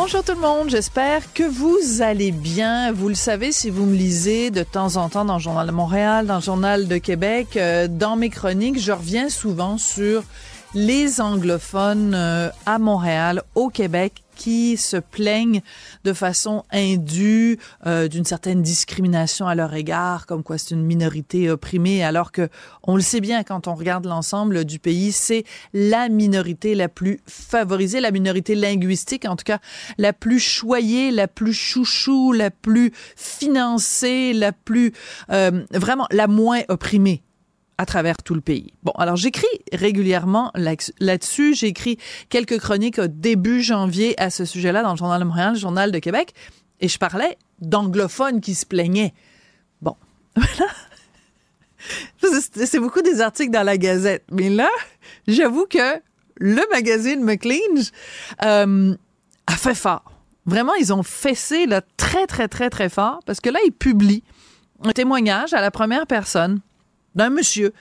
Bonjour tout le monde, j'espère que vous allez bien. Vous le savez si vous me lisez de temps en temps dans le Journal de Montréal, dans le Journal de Québec, euh, dans mes chroniques, je reviens souvent sur les anglophones euh, à Montréal, au Québec, qui se plaignent de façon indue euh, d'une certaine discrimination à leur égard, comme quoi c'est une minorité opprimée, alors que on le sait bien quand on regarde l'ensemble du pays, c'est la minorité la plus favorisée, la minorité linguistique, en tout cas la plus choyée, la plus chouchou, la plus financée, la plus euh, vraiment la moins opprimée à travers tout le pays. Bon, alors j'écris régulièrement là-dessus. J'écris quelques chroniques au début janvier à ce sujet-là dans le Journal de Montréal, le Journal de Québec, et je parlais d'anglophones qui se plaignaient. Bon, voilà. C'est beaucoup des articles dans la Gazette, mais là, j'avoue que le magazine McLean euh, a fait fort. Vraiment, ils ont fessé là, très, très, très, très fort parce que là, ils publient un témoignage à la première personne d'un monsieur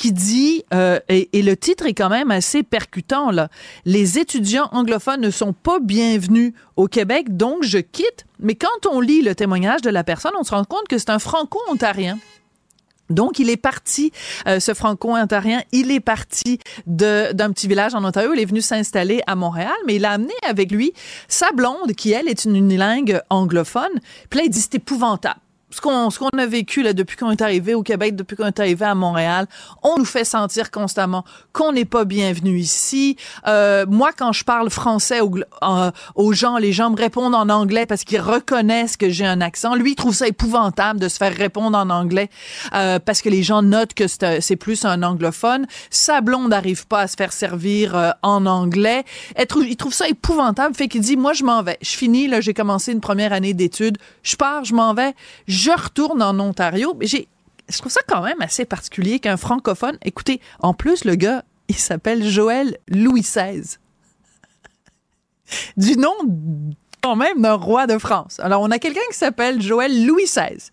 qui dit, euh, et, le titre est quand même assez percutant, là, les étudiants anglophones ne sont pas bienvenus au Québec, donc je quitte. Mais quand on lit le témoignage de la personne, on se rend compte que c'est un franco-ontarien. Donc, il est parti, euh, ce franco-ontarien, il est parti d'un petit village en Ontario. Il est venu s'installer à Montréal, mais il a amené avec lui sa blonde, qui, elle, est une unilingue anglophone. Puis là, il dit, c'est épouvantable ce qu'on ce qu'on a vécu là depuis qu'on est arrivé au Québec, depuis qu'on est arrivé à Montréal, on nous fait sentir constamment qu'on n'est pas bienvenu ici. Euh, moi, quand je parle français aux, euh, aux, gens, les gens me répondent en anglais parce qu'ils reconnaissent que j'ai un accent. Lui, il trouve ça épouvantable de se faire répondre en anglais euh, parce que les gens notent que c'est plus un anglophone. Sa blonde n'arrive pas à se faire servir euh, en anglais. Il trouve ça épouvantable, fait qu'il dit moi je m'en vais, je finis là, j'ai commencé une première année d'études, je pars, je m'en vais retourne en Ontario. Mais j'ai, je trouve ça quand même assez particulier qu'un francophone, écoutez, en plus, le gars, il s'appelle Joël Louis XVI. du nom quand même d'un roi de France. Alors, on a quelqu'un qui s'appelle Joël Louis XVI,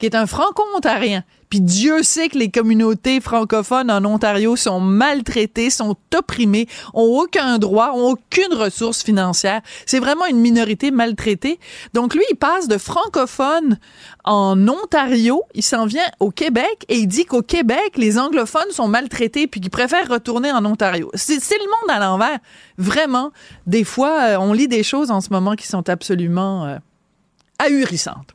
qui est un franco-ontarien, puis Dieu sait que les communautés francophones en Ontario sont maltraitées, sont opprimées, ont aucun droit, ont aucune ressource financière. C'est vraiment une minorité maltraitée. Donc lui, il passe de francophone en Ontario, il s'en vient au Québec et il dit qu'au Québec, les anglophones sont maltraités puis qu'ils préfèrent retourner en Ontario. C'est le monde à l'envers. Vraiment, des fois, euh, on lit des choses en ce moment qui sont absolument euh, ahurissantes.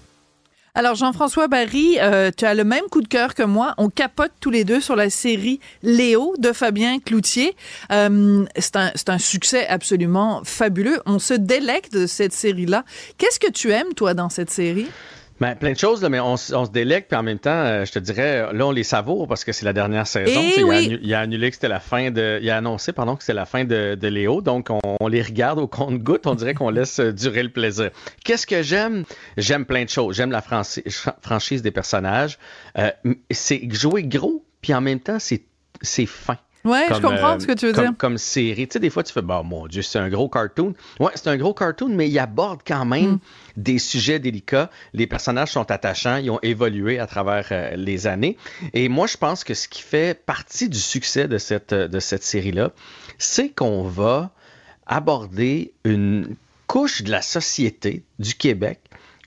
Alors, Jean-François Barry, euh, tu as le même coup de cœur que moi. On capote tous les deux sur la série Léo de Fabien Cloutier. Euh, c'est un, un, succès absolument fabuleux. On se délecte de cette série-là. Qu'est-ce que tu aimes, toi, dans cette série? Ben, plein de choses, là, mais on, on se délecte, puis en même temps, euh, je te dirais, là, on les savoure parce que c'est la dernière saison. Eh oui. il, a, annulé que c'était la fin de. Il a annoncé, pardon, que c'était la fin de, de Léo. Donc, on, les regarde au compte-goutte. On dirait qu'on laisse euh, durer le plaisir. Qu'est-ce que j'aime? J'aime plein de choses. J'aime la franchise des personnages. Euh, c'est jouer gros, puis en même temps, c'est fin. Ouais, je comprends ce que tu veux comme, dire. Comme série. Tu sais, des fois, tu fais, bah, mon Dieu, c'est un gros cartoon. Ouais, c'est un gros cartoon, mais il aborde quand même mm. des sujets délicats. Les personnages sont attachants, ils ont évolué à travers euh, les années. Et moi, je pense que ce qui fait partie du succès de cette, de cette série-là, c'est qu'on va aborder une couche de la société du Québec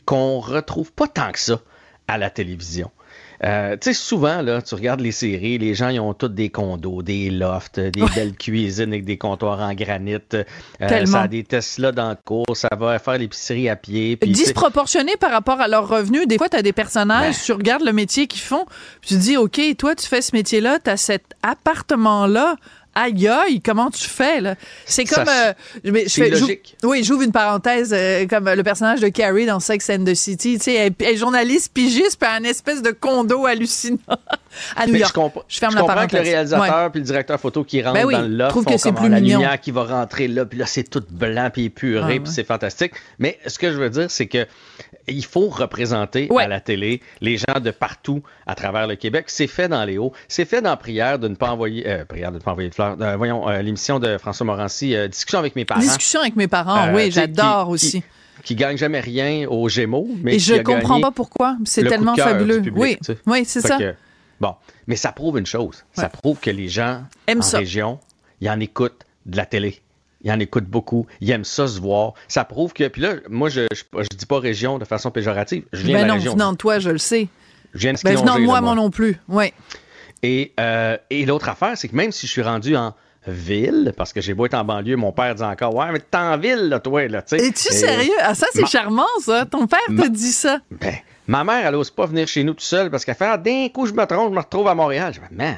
qu'on retrouve pas tant que ça à la télévision. Euh, tu sais, souvent, là, tu regardes les séries, les gens, ils ont tous des condos, des lofts, des belles cuisines avec des comptoirs en granit. Euh, Tellement. ça a des Tesla dans le cours, ça va faire l'épicerie à pied. Disproportionné par rapport à leurs revenus. Des fois, tu as des personnages, Ben. tu regardes le métier qu'ils font, puis tu te dis, OK, toi, tu fais ce métier-là, tu as cet appartement-là. Aïe, aïe, comment tu fais, là? C'est comme. euh, mais je c'est fais- logique. oui, j'ouvre une parenthèse, euh, comme le personnage de Carrie dans Sex and the City. Tu sais, elle, elle est journaliste pigiste, puis un espèce de condo hallucinant à New Mais York. je, comp- Je ferme je la comprends que le parenthèse. réalisateur puis le directeur photo qui rentre Ben oui, dans le trouve que c'est plus ah, la mignon. lumière qui va rentrer là, puis là c'est tout blanc puis épuré, Ah, puis ouais. c'est fantastique. Mais ce que je veux dire, c'est que il faut représenter Ouais. à la télé les gens de partout à travers le Québec. C'est fait dans les hauts, c'est fait dans Prière de ne pas envoyer, euh, Prière de ne pas envoyer de fleurs. Euh, voyons euh, l'émission de François Morancy, euh, discussion avec mes parents. Discussion avec mes parents, Euh, oui, j'adore aussi. Qui, qui gagne jamais rien aux Gémeaux, mais Et je comprends pas pourquoi. C'est tellement fabuleux. public, oui, tu sais. oui, c'est ça. que, bon, mais ça prouve une chose. Ça prouve que les gens Aiment en ça. région, ils en écoutent de la télé. Ils en écoutent beaucoup. Ils aiment ça se voir. Ça prouve que. Puis là, moi, je je dis pas région de façon péjorative. Je viens Ben de la non, venant de toi, je le sais. Je viens de Ben venant de moi, moi non plus. Oui. Et, euh, et l'autre affaire, c'est que même si je suis rendu en ville, parce que j'ai beau être en banlieue, mon père dit encore Ouais, mais t'es en ville, là, toi, là, tu sais. Es-tu sérieux? Ah, ça, c'est Ma- charmant, ça. Ton père te dit ça. Ben, ma mère, elle ose pas venir chez nous tout seule parce qu'elle fait ah, d'un coup, je me trompe, je me retrouve à Montréal. Je dis, man,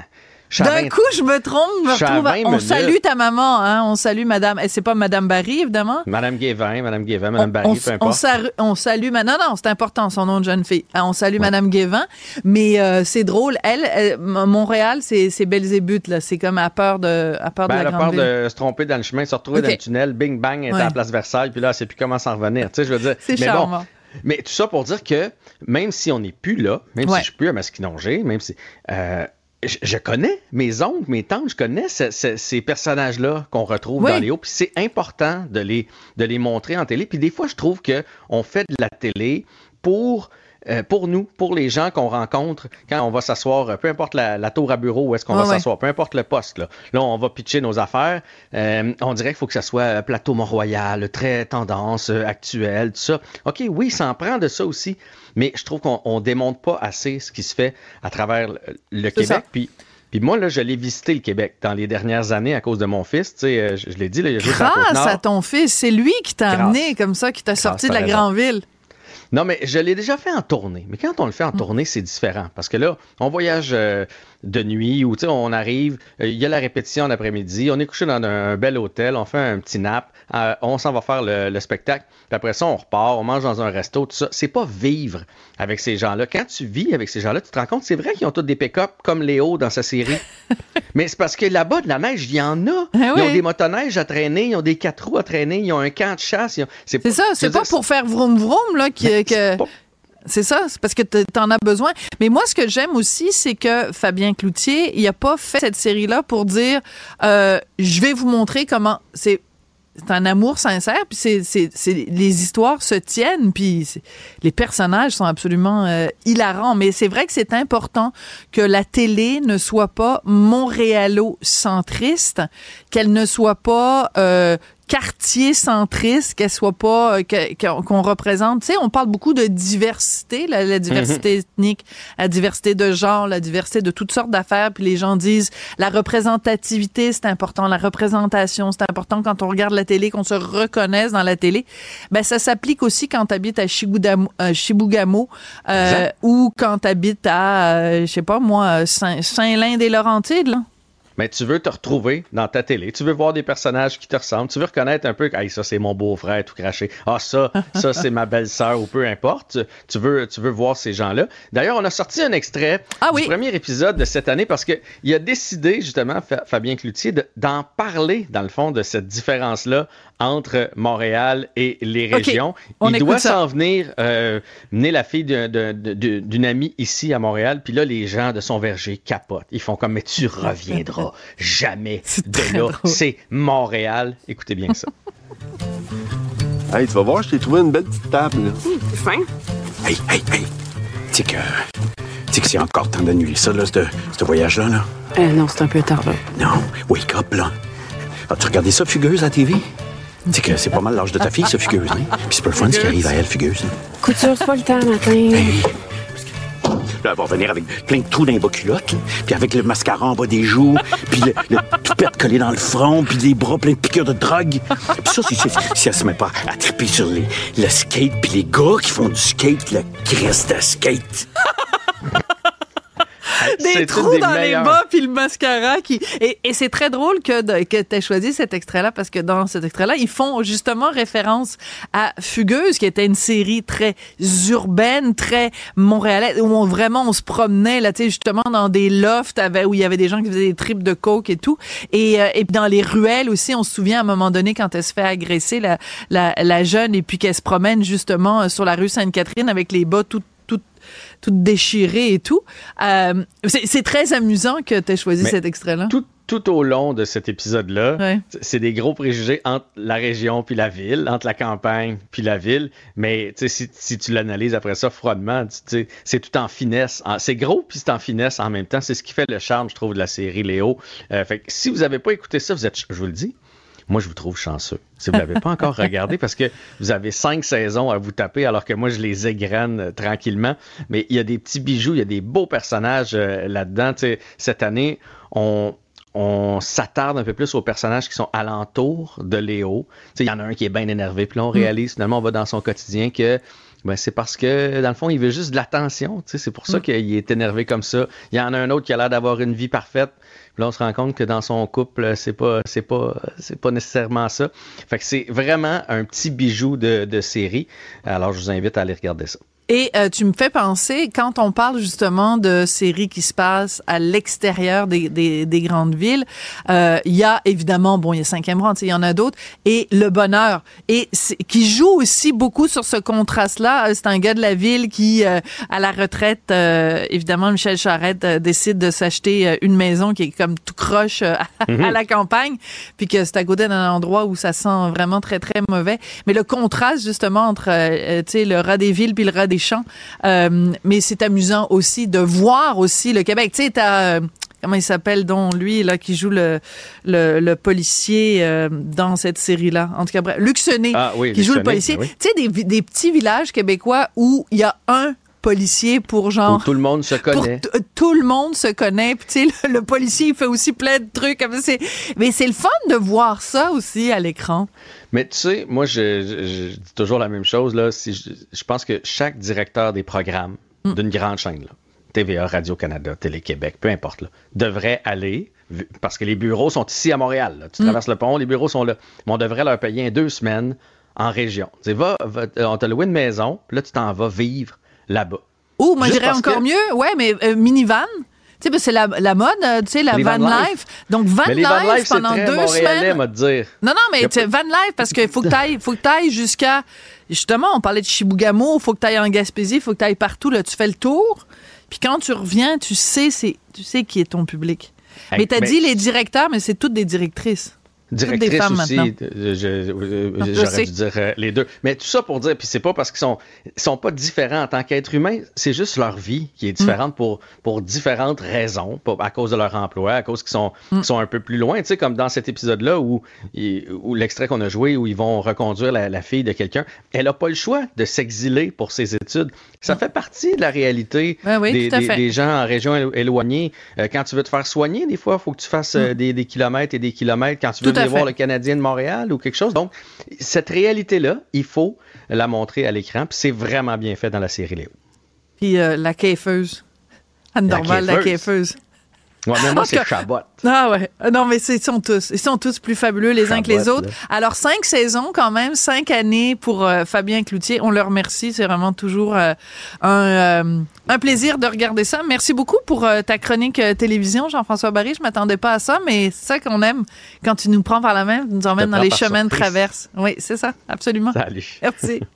D'un 20 coup, je me trompe, je me Je suis à retrouve. à- 20 On salue ta maman, hein. On salue madame. Et c'est pas madame Barry, évidemment. Madame Guévin, Madame Guévin, Madame on, Barry, on- peu importe. salue, on salue non non c'est important son nom de jeune fille Ah, on salue Madame Guévin mais euh, c'est drôle elle, Montréal c'est c'est Belzébuth là c'est comme à peur de à peur Ben, de elle la a peur ville de se tromper dans le chemin, se retrouver dans le tunnel, bing bang, elle est Ouais. à la place Versailles, puis là, elle sait plus comment s'en revenir. Tu sais, je veux dire. c'est mais charmant bon, mais tout ça pour dire que même si on n'est plus là, même Ouais. si je suis plus à Masquinongé, même si. euh, je, je connais mes oncles, mes tantes, je connais ce- ce- ces personnages-là qu'on retrouve Oui. dans les hauts, puis c'est important de les, de les montrer en télé. Puis des fois, je trouve qu'on fait de la télé pour euh, pour nous, pour les gens qu'on rencontre quand on va s'asseoir, euh, peu importe la, la tour à bureau où est-ce qu'on va ouais. s'asseoir, peu importe le poste, là, là on va pitcher nos affaires. Euh, on dirait qu'il faut que ça soit plateau Mont-Royal, très tendance, euh, actuel, tout ça. OK, oui, ça en prend de ça aussi, mais je trouve qu'on on démontre pas assez ce qui se fait à travers le, le C'est ça. Québec. Puis, puis moi, là, je l'ai visité le Québec dans les dernières années à cause de mon fils. Tu sais, je, je l'ai dit, là, il a sur la grâce à ton fils c'est lui qui t'a amené comme ça qui t'a sorti de la grande ville Non, mais je l'ai déjà fait en tournée. Mais quand on le fait en Mm. tournée, c'est différent. Parce que là, on voyage euh, de nuit sais, on arrive, euh, il y a la répétition l'après-midi, on est couché dans un, un bel hôtel, on fait un petit nap, euh, on s'en va faire le, le spectacle, puis après ça, on repart, on mange dans un resto, tout ça. C'est pas vivre avec ces gens-là. Quand tu vis avec ces gens-là, tu te rends compte, c'est vrai qu'ils ont tous des pick-up comme Léo dans sa série. mais c'est parce que là-bas, de la neige, il y en a. Ah Ils ont des motoneiges à traîner, ils ont des quatre roues à traîner, ils ont un camp de chasse. ont- c'est ça c'est pas dire, pour faire vroom vroom là que pas- C'est ça, c'est parce que t'en as besoin. Mais moi, ce que j'aime aussi, c'est que Fabien Cloutier, il a pas fait cette série-là pour dire, euh, je vais vous montrer comment c'est. C'est un amour sincère, puis c'est, c'est, c'est- les histoires se tiennent, puis les personnages sont absolument euh, hilarants. Mais c'est vrai que c'est important que la télé ne soit pas montréalo-centriste, qu'elle ne soit pas euh, quartier centriste, qu'elle soit pas euh, qu'on représente. Tu sais, on parle beaucoup de diversité, la, la diversité ethnique, la diversité de genre, la diversité de toutes sortes d'affaires. Puis les gens disent la représentativité, c'est important, la représentation, c'est important quand on regarde la télé, qu'on se reconnaisse dans la télé. Ben ça s'applique aussi quand tu habites à Chibougamau, euh, euh, ou quand tu habites à, euh, je sais pas moi, Saint- Saint-Lin-des-Laurentides. Mais tu veux te retrouver dans ta télé, tu veux voir des personnages qui te ressemblent, tu veux reconnaître un peu que hey, ça c'est mon beau-frère tout craché. Ah ça, ça c'est ma belle-sœur ou peu importe. Tu, veux tu veux voir ces gens-là. D'ailleurs, on a sorti un extrait Ah oui. du premier épisode de cette année parce que il a décidé justement Fa- Fabien Cloutier de- d'en parler dans le fond de cette différence là entre Montréal et les régions. on Il doit s'en venir euh, mener la fille d'un- d'un- d'un- d'une amie ici à Montréal. Puis là, les gens de son verger capotent. Ils font comme, mais tu reviendras jamais C'est de là. C'est Montréal. Écoutez bien ça. Hey, tu vas voir, je t'ai trouvé une belle petite table. Là. Fin. Hey, hey, hey. Tu sais que. Tu sais que c'est encore temps d'annuler ça, là, ce ce voyage-là, là? Euh, non, c'est un peu tard, là. Non, wake up, là. As-tu regardé ça, Fugueuse, à la TV? Sais que c'est pas mal l'âge de ta fille, ça, Fugueuse, hein? Puis c'est pas le fun ce qui arrive à elle, Fugueuse. Couture, c'est pas le temps, matin. Hey! Là, elle va venir avec plein de trous dans les bas culottes, puis avec le mascara en bas des joues, puis le, le toupette collé dans le front, puis les bras pleins de piqûres de drogue. Puis ça, c'est si, si elle se met pas à triper sur les, le skate, puis les gars qui font du skate, le Christ de skate. des trous dans les bas puis le mascara qui et, et c'est très drôle que de- que tu choisi cet extrait là parce que dans cet extrait là ils font justement référence à Fugueuse qui était une série très urbaine très montréalaise où on vraiment on se promenait là tu sais justement dans des lofts avec, où il y avait des gens qui faisaient des trips de coke et tout. Et euh, et puis dans les ruelles aussi on se souvient à un moment donné quand elle se fait agresser la la, la jeune et puis qu'elle se promène justement sur la rue Sainte-Catherine avec les bas tout tout tout déchiré et tout. Euh, c'est très amusant que tu aies choisi Mais cet extrait-là. Tout, tout au long de cet épisode-là, Ouais. c'est des gros préjugés entre la région puis la ville, entre la campagne puis la ville. Mais si, si tu l'analyses après ça froidement, c'est tout en finesse. C'est gros puis c'est en finesse en même temps. C'est ce qui fait le charme, je trouve, de la série Léo. Euh, fait que si vous n'avez pas écouté ça, vous êtes, je vous le dis, moi, je vous trouve chanceux. Si vous ne l'avez pas encore regardé, parce que vous avez cinq saisons à vous taper, alors que moi, je les égrène euh, tranquillement. Mais il y a des petits bijoux, il y a des beaux personnages euh, là-dedans. Cette année, on, on s'attarde un peu plus aux personnages qui sont alentour de Léo. Il y en a un qui est bien énervé, puis là, on réalise, finalement, on va dans son quotidien que ben, c'est parce que, dans le fond, il veut juste de l'attention. tu sais, C'est pour ça qu'il est énervé comme ça. Il y en a un autre qui a l'air d'avoir une vie parfaite. Puis là, on se rend compte que dans son couple, c'est pas, c'est pas, c'est pas nécessairement ça. Fait que c'est vraiment un petit bijou de, de série. Alors, je vous invite à aller regarder ça. Et euh, tu me fais penser, quand on parle justement de séries qui se passent à l'extérieur des, des, des grandes villes, euh, il y a évidemment, bon, il y a Cinquième Rang, tu sais, il y en a d'autres, et Le Bonheur, et qui joue aussi beaucoup sur ce contraste-là. Euh, C'est un gars de la ville qui, euh, à la retraite, euh, évidemment, Michel Charette décide de s'acheter une maison qui est comme tout croche à la campagne, puis que c'est à côté d'un endroit où ça sent vraiment très, très mauvais. Mais le contraste, justement, entre, tu sais, le rat des villes puis le rat des champs, euh, mais c'est amusant aussi de voir aussi le Québec. Tu sais, t'as... euh, Comment il s'appelle, dont lui, là, qui joue le, le, le policier euh, dans cette série-là? En tout cas, bref, Luc Ah oui, qui Luc joue le policier. ben oui. Tu sais, des, petits villages québécois où il y a un policier pour Où genre tout le monde se connaît. tout le monde se connaît. Puis tu sais, le, le policier il fait aussi plein de trucs. comme Mais c'est le fun de voir ça aussi à l'écran. Mais tu sais, moi, je, je- je dis toujours la même chose. Là, si je, je pense que chaque directeur des programmes d'une grande chaîne, là, TVA, Radio-Canada, Télé-Québec, peu importe, là, devrait aller, parce que les bureaux sont ici à Montréal. là. Tu traverses le pont, les bureaux sont là. Mais on devrait leur payer deux semaines en région. Tu sais, va, va- on t'a loué une maison, puis là, tu t'en vas vivre là-bas. Ou moi, je dirais encore que- mieux, ouais, mais euh, minivan. Tu sais, c'est la, la mode, euh, tu sais, la van, van life. Donc, van life pendant très deux semaines. dire. Non, non, mais pas- van life, parce qu'il faut que tu ailles, faut que t'ailles jusqu'à. Justement, on parlait de Chibougamau, il faut que tu ailles en Gaspésie, il faut que tu ailles partout. Là, tu fais le tour. Puis quand tu reviens, tu sais, c'est, tu sais qui est ton public. Hey, mais tu as mais- dit les directeurs, mais c'est toutes des directrices. Directrice des femmes aussi, j'aurais dû dire euh, les deux. Mais tout ça pour dire, puis c'est pas parce qu'ils sont, ils sont pas différents en tant qu'êtres humains, c'est juste leur vie qui est différente pour, pour différentes raisons, à cause de leur emploi, à cause qu'ils sont, qu'ils sont un peu plus loin, tu sais, comme dans cet épisode-là où, où l'extrait qu'on a joué, où ils vont reconduire la, la fille de quelqu'un, elle a pas le choix de s'exiler pour ses études. Ça fait partie de la réalité Ouais, oui, des, des- des gens en région élo- éloignée. Euh, quand tu veux te faire soigner, des fois, il faut que tu fasses euh, des, des kilomètres et des kilomètres. Quand tu veux À venir voir fait. le Canadien de Montréal ou quelque chose. Donc, cette réalité-là, il faut la montrer à l'écran. Puis c'est vraiment bien fait dans la série Léo. Puis euh, la caifeuse. Anne La Dorval, la. Ouais, mais moi, c'est Chabot. Ah ouais. Non, mais ils sont tous. Ils sont tous plus fabuleux les uns que les autres. là. Alors, cinq saisons quand même, cinq années pour euh, Fabien Cloutier. On le remercie. C'est vraiment toujours euh, un, euh, un plaisir de regarder ça. Merci beaucoup pour euh, ta chronique euh, télévision, Jean-François Barry. Je m'attendais pas à ça, mais c'est ça qu'on aime quand tu nous prends par la main, tu nous emmènes dans les chemins de traverse. Oui, c'est ça. Absolument. Salut. Merci.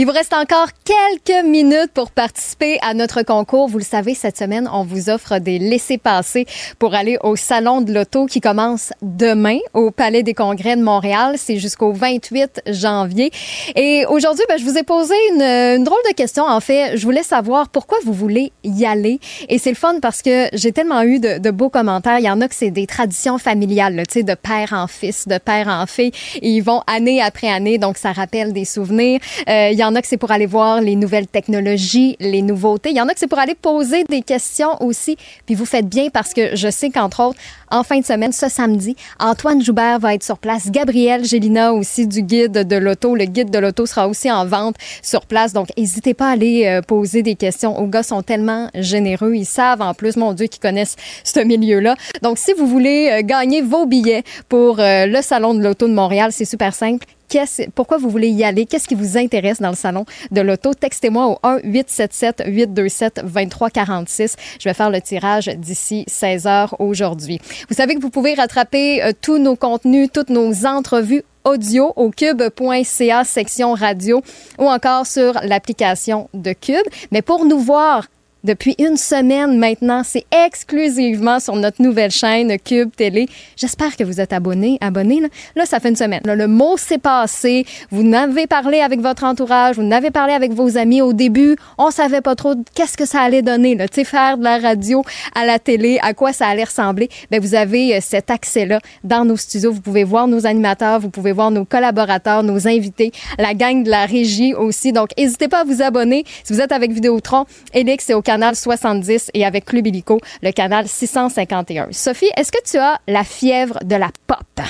Il vous reste encore quelques minutes pour participer à notre concours. Vous le savez, cette semaine, on vous offre des laissés-passer pour aller au Salon de l'Auto qui commence demain au Palais des Congrès de Montréal. C'est jusqu'au 28 janvier. Et aujourd'hui, ben, je vous ai posé une, drôle de question. En fait, je voulais savoir pourquoi vous voulez y aller. Et c'est le fun parce que j'ai tellement eu de, beaux commentaires. Il y en a que c'est des traditions familiales, tu sais, de père en fils, de père en fille. Ils vont année après année, donc ça rappelle des souvenirs. Euh, a que c'est pour aller voir les nouvelles technologies, les nouveautés. Il y en a que c'est pour aller poser des questions aussi. Puis vous faites bien parce que je sais qu'entre autres, en fin de semaine, ce samedi, Antoine Joubert va être sur place. Gabriel Gélina aussi du guide de l'auto. Le guide de l'auto sera aussi en vente sur place. Donc, n'hésitez pas à aller euh, poser des questions. Aux gars sont tellement généreux. Ils savent en plus, mon Dieu, qu'ils connaissent ce milieu-là. Donc, si vous voulez euh, gagner vos billets pour euh, le Salon de l'auto de Montréal, c'est super simple. Qu'est-ce- pourquoi vous voulez y aller? Qu'est-ce qui vous intéresse dans le salon de l'auto? Textez-moi au 1-877-827-2346. Je vais faire le tirage d'ici 16 heures aujourd'hui. Vous savez que vous pouvez rattraper euh, tous nos contenus, toutes nos entrevues audio au cube.ca section radio ou encore sur l'application de Cube. Mais pour nous voir depuis une semaine maintenant, c'est exclusivement sur notre nouvelle chaîne Cube Télé. J'espère que vous êtes abonnés, abonnés. Là, ça fait une semaine. Le mot s'est passé. Vous n'avez parlé avec votre entourage, vous n'avez parlé avec vos amis au début. On savait pas trop qu'est-ce que ça allait donner. Là. Tu sais, faire de la radio à la télé, à quoi ça allait ressembler. Ben, vous avez euh, cet accès-là dans nos studios. Vous pouvez voir nos animateurs, vous pouvez voir nos collaborateurs, nos invités, la gang de la régie aussi. Donc, n'hésitez pas à vous abonner. Si vous êtes avec Vidéotron, Elix, c'est au canal 70 et avec Club Illico, le canal 651. Sophie, est-ce que tu as la fièvre de la pop?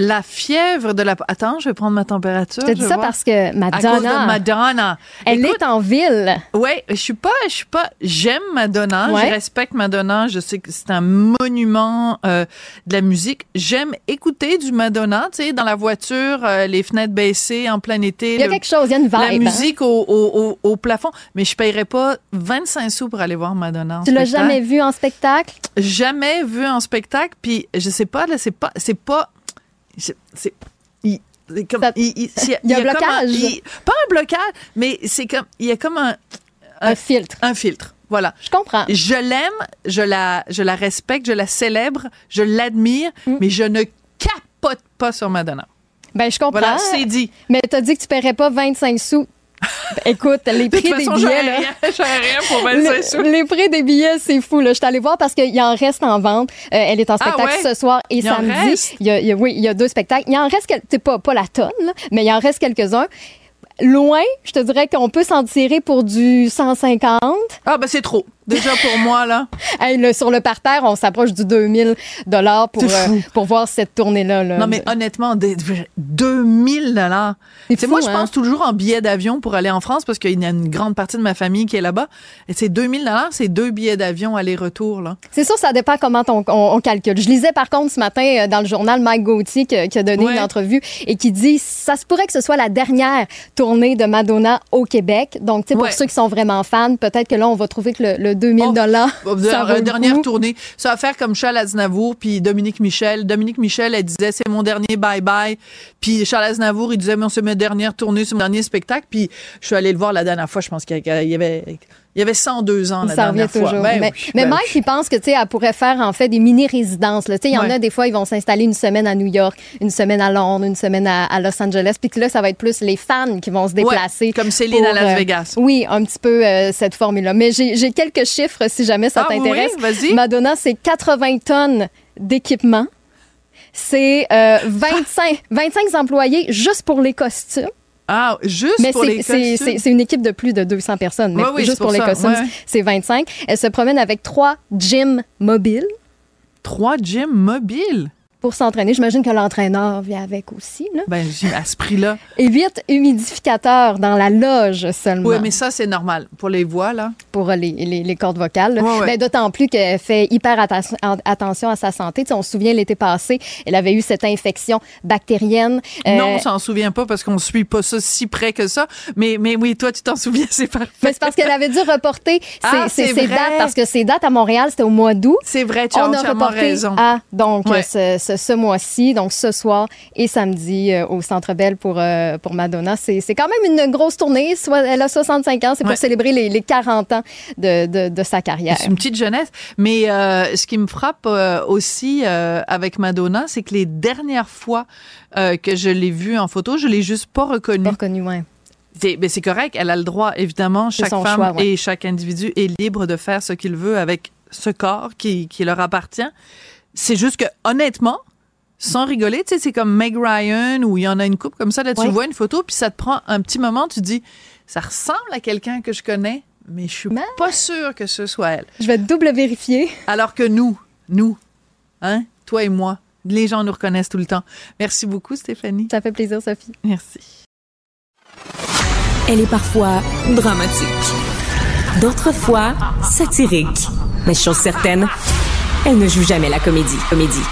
La fièvre de la... Attends, je vais prendre ma température. Je te dis ça voir. parce que À cause Madonna, de Madonna. elle Écoute, est en ville. Ouais, je suis pas, je suis pas. J'aime Madonna, Ouais. je respecte Madonna. Je sais que c'est un monument euh, de la musique. J'aime écouter du Madonna, tu sais, dans la voiture, euh, les fenêtres baissées en plein été. Il y a le- quelque chose, il y a une vibe. la hein? musique au, au, au, au plafond. Mais je paierais pas 25 sous pour aller voir Madonna. en Tu l'as jamais vu en spectacle? jamais vu en spectacle. Puis je sais pas, là, c'est pas, c'est pas, c'est, il- comme, Ça- il, il- c'est- il y a un blocage. pas un blocage, mais c'est comme, il y a comme un, Un filtre. un filtre. Voilà. Je comprends. Je l'aime, je la, je la respecte, je la célèbre, je l'admire, mais je ne capote pas sur Madonna. Ben, je comprends. Voilà, c'est dit. Mais t'as dit que tu paierais pas 25 sous. Ben, Écoute, les De prix des billets, j'aurais là. rien, j'aurais rien pour 25 sous. Le- les prix des billets, c'est fou. Là. Je suis allée voir parce qu'il en reste en vente. Euh, elle est en spectacle Ah ouais? ce soir et Il samedi. Il y a, il y a- oui, il y a deux spectacles. Il en reste, pas, pas la tonne, là, mais il en reste quelques-uns. Loin, je te dirais qu'on peut s'en tirer pour du 150. Ah, ben c'est trop. Déjà pour moi, là. Hey, sur le parterre, on s'approche du 2000 dollars pour, euh, pour voir cette tournée-là. là. Non, mais honnêtement, des- 2000 dollars. Moi, je hein? pense toujours en billets d'avion pour aller en France parce qu'il y a une grande partie de ma famille qui est là-bas. Et c'est 2000 dollars, c'est deux billets d'avion aller-retour, là. C'est sûr, ça dépend comment on, on- on calcule. Je lisais par contre ce matin euh, dans le journal Mike Gauthier qui, qui a donné Ouais. une entrevue et qui dit ça se pourrait que ce soit la dernière tournée de Madonna au Québec. Donc, tu sais, pour Ouais. ceux qui sont vraiment fans, peut-être que là, on va trouver que le, le 2000 Oh, dollars. Le dernière coup. tournée. Ça va faire comme Charles Aznavour puis Dominique Michel. Dominique Michel, elle disait c'est mon dernier bye-bye. Puis Charles Aznavour, il disait c'est ma dernière tournée, c'est mon dernier spectacle. Puis je suis allée le voir la dernière fois, je pense qu'il y avait, il y avait 102 ans la Ça revient dernière fois. toujours. Ben mais oui, mais ben Mike, il pense que, tu sais, elle pourrait faire, en fait, des mini-résidences. là. Tu sais, il y en Ouais. a, des fois, ils vont s'installer une semaine à New York, une semaine à Londres, une semaine à, à Los Angeles. Puis que là, ça va être plus les fans qui vont se déplacer. Ouais, comme Céline à Las euh, Vegas. Oui, un petit peu euh, cette formule-là. Mais j'ai quelques chiffres si jamais ça Ah t'intéresse. oui, vas-y. Madonna, c'est 80 tonnes d'équipement. C'est euh, 25, 25 employés juste pour les costumes. Ah, juste Mais pour c'est- les c'est costumes? c'est- c'est une équipe de plus de 200 personnes. Mais Ouais, oui, juste pour, pour les costumes, ouais. c'est 25. Elle se promène avec trois gyms mobiles Trois gyms mobiles? Pour s'entraîner. J'imagine que l'entraîneur vient avec aussi. Là. Ben, j'ai- à ce prix-là. Et huit humidificateurs dans la loge seulement Oui, mais ça, c'est normal. Pour les voix, là. pour les, les, les cordes vocales. Ouais, ouais. Ben, D'autant plus qu'elle fait hyper atta- attention à sa santé. Tu sais, on se souvient l'été passé, elle avait eu cette infection bactérienne. Euh, Non, on s'en souvient pas parce qu'on suit pas ça si près que ça. Mais, mais oui, toi, tu t'en souviens, c'est parfait. mais c'est parce qu'elle avait dû reporter ses, Ah, ses- ses dates parce que ses dates à Montréal, c'était au mois d'août. C'est vrai, tu as on a entièrement reporté raison. donc Ouais. ce, ce ce mois-ci, donc ce soir et samedi au Centre Bell pour, pour Madonna. C'est quand même une grosse tournée. Soit, elle a 65 ans, c'est pour célébrer les, les, 40 ans de, de, de sa carrière. C'est une petite jeunesse. Mais ce qui me frappe aussi avec Madonna, c'est que les dernières fois que je l'ai vue en photo, je l'ai juste pas reconnue. Pas reconnue, ouais. Ben, c'est correct, elle a le droit, évidemment, chaque femme et chaque individu est libre de faire ce qu'il veut avec ce corps qui, qui leur appartient. C'est juste que, honnêtement, sans rigoler, tu sais, c'est comme Meg Ryan où il y en a une coupe comme ça, là, tu vois une photo, puis ça te prend un petit moment, tu dis, ça ressemble à quelqu'un que je connais, mais je suis pas sûre que ce soit elle. Je vais double vérifier. Alors que nous, nous, hein, toi et moi, les gens nous reconnaissent tout le temps. Merci beaucoup, Stéphanie. Ça fait plaisir, Sophie. Merci. Elle est parfois dramatique, d'autres fois satirique. Mais chose certaine, elle ne joue jamais la comédie. Comédie.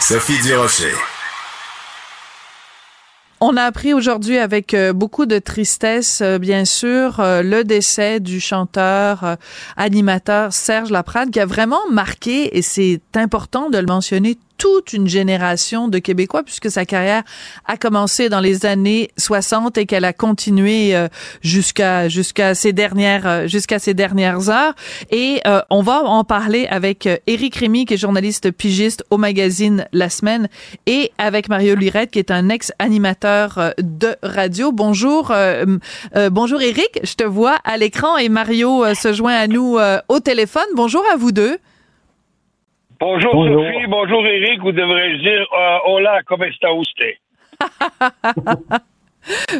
Sophie Durocher. On a appris aujourd'hui avec euh, beaucoup de tristesse, euh, bien sûr, euh, le décès du chanteur, animateur Serge Laprade, qui a vraiment marqué, et c'est important de le mentionner, toute une génération de Québécois puisque sa carrière a commencé dans les années 60 et qu'elle a continué euh, jusqu'à jusqu'à ces dernières euh, jusqu'à ces dernières heures et euh, on va en parler avec Éric Rémy qui est journaliste pigiste au magazine La Semaine et avec Mario Lirette qui est un ex-animateur de radio. Bonjour bonjour Éric, je te vois à l'écran et Mario se joint à nous au téléphone. Bonjour à vous deux. Bonjour, Sophie, bonjour Eric, ou devrais-je dire euh, hola, como está usted?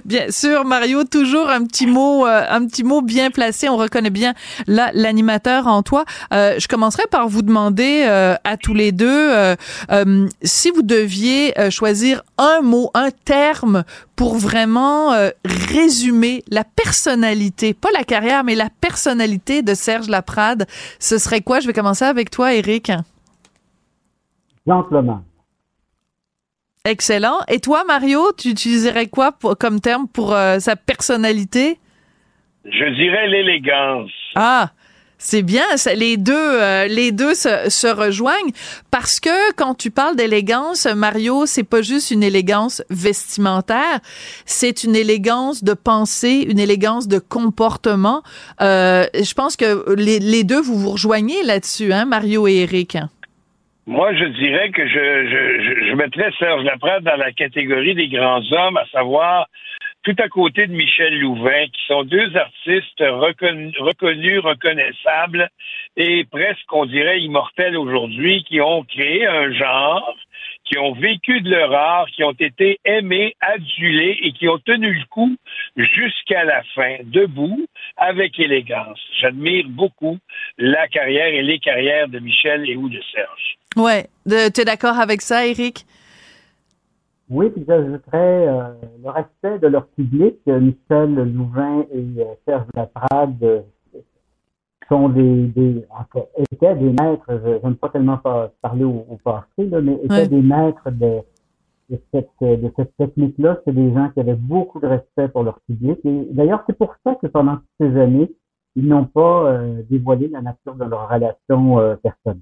Bien sûr, Mario, toujours un petit mot, euh, un petit mot bien placé. On reconnaît bien l'animateur en toi. Euh, je commencerai par vous demander euh, à tous les deux si vous deviez choisir un mot, un terme pour vraiment résumer la personnalité, pas la carrière, mais la personnalité de Serge Laprade. Ce serait quoi? Je vais commencer avec toi, Eric. Excellent. Et toi, Mario, tu utiliserais quoi comme terme pour euh, sa personnalité? Je dirais l'élégance. Ah, c'est bien. les deux, euh, les deux se, rejoignent parce que quand tu parles d'élégance, Mario, c'est pas juste une élégance vestimentaire, c'est une élégance de pensée, une élégance de comportement. Euh, je pense que les, les, deux, vous vous rejoignez là-dessus, hein, Mario et Eric? Moi, je dirais que je, je, je mettrais Serge Laprade dans la catégorie des grands hommes, à savoir tout à côté de Michel Louvain, qui sont deux artistes reconnus, reconnus, reconnaissables et presque, on dirait, immortels aujourd'hui, qui ont créé un genre, qui ont vécu de leur art, qui ont été aimés, adulés et qui ont tenu le coup jusqu'à la fin, debout, avec élégance. J'admire beaucoup la carrière et les carrières de Michel et ou de Serge. Ouais, tu es d'accord avec ça, Eric? Oui, puis j'ajouterais euh, le respect de leur public. Michel Louvain et euh, Serge Laprade sont des, des étaient des maîtres, je n'aime pas tellement parler au, passé, là, mais étaient des maîtres de, de cette, de cette technique-là. C'est des gens qui avaient beaucoup de respect pour leur public. Et d'ailleurs, c'est pour ça que pendant toutes ces années, ils n'ont pas euh, dévoilé la nature de leur relation euh, personnelle.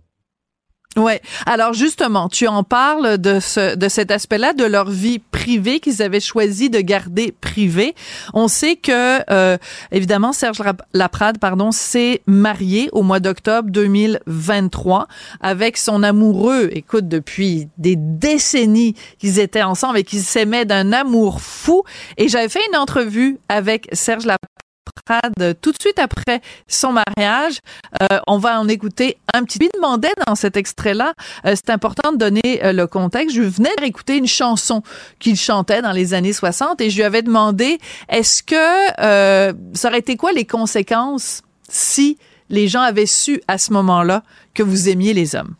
Ouais. Alors justement, tu en parles de ce de cet aspect-là de leur vie privée qu'ils avaient choisi de garder privée. On sait que euh, évidemment Serge Laprade pardon s'est marié au mois d'octobre 2023 avec son amoureux. Écoute, depuis des décennies qu'ils étaient ensemble et qu'ils s'aimaient d'un amour fou. Et j'avais fait une entrevue avec Serge Laprade tout de suite après son mariage. Euh, on va en écouter un petit. Il demandait dans cet extrait-là, euh, c'est important de donner euh, le contexte. Je venais d'écouter une chanson qu'il chantait dans les années 60 et je lui avais demandé est-ce que ça aurait été quoi les conséquences si les gens avaient su à ce moment-là que vous aimiez les hommes?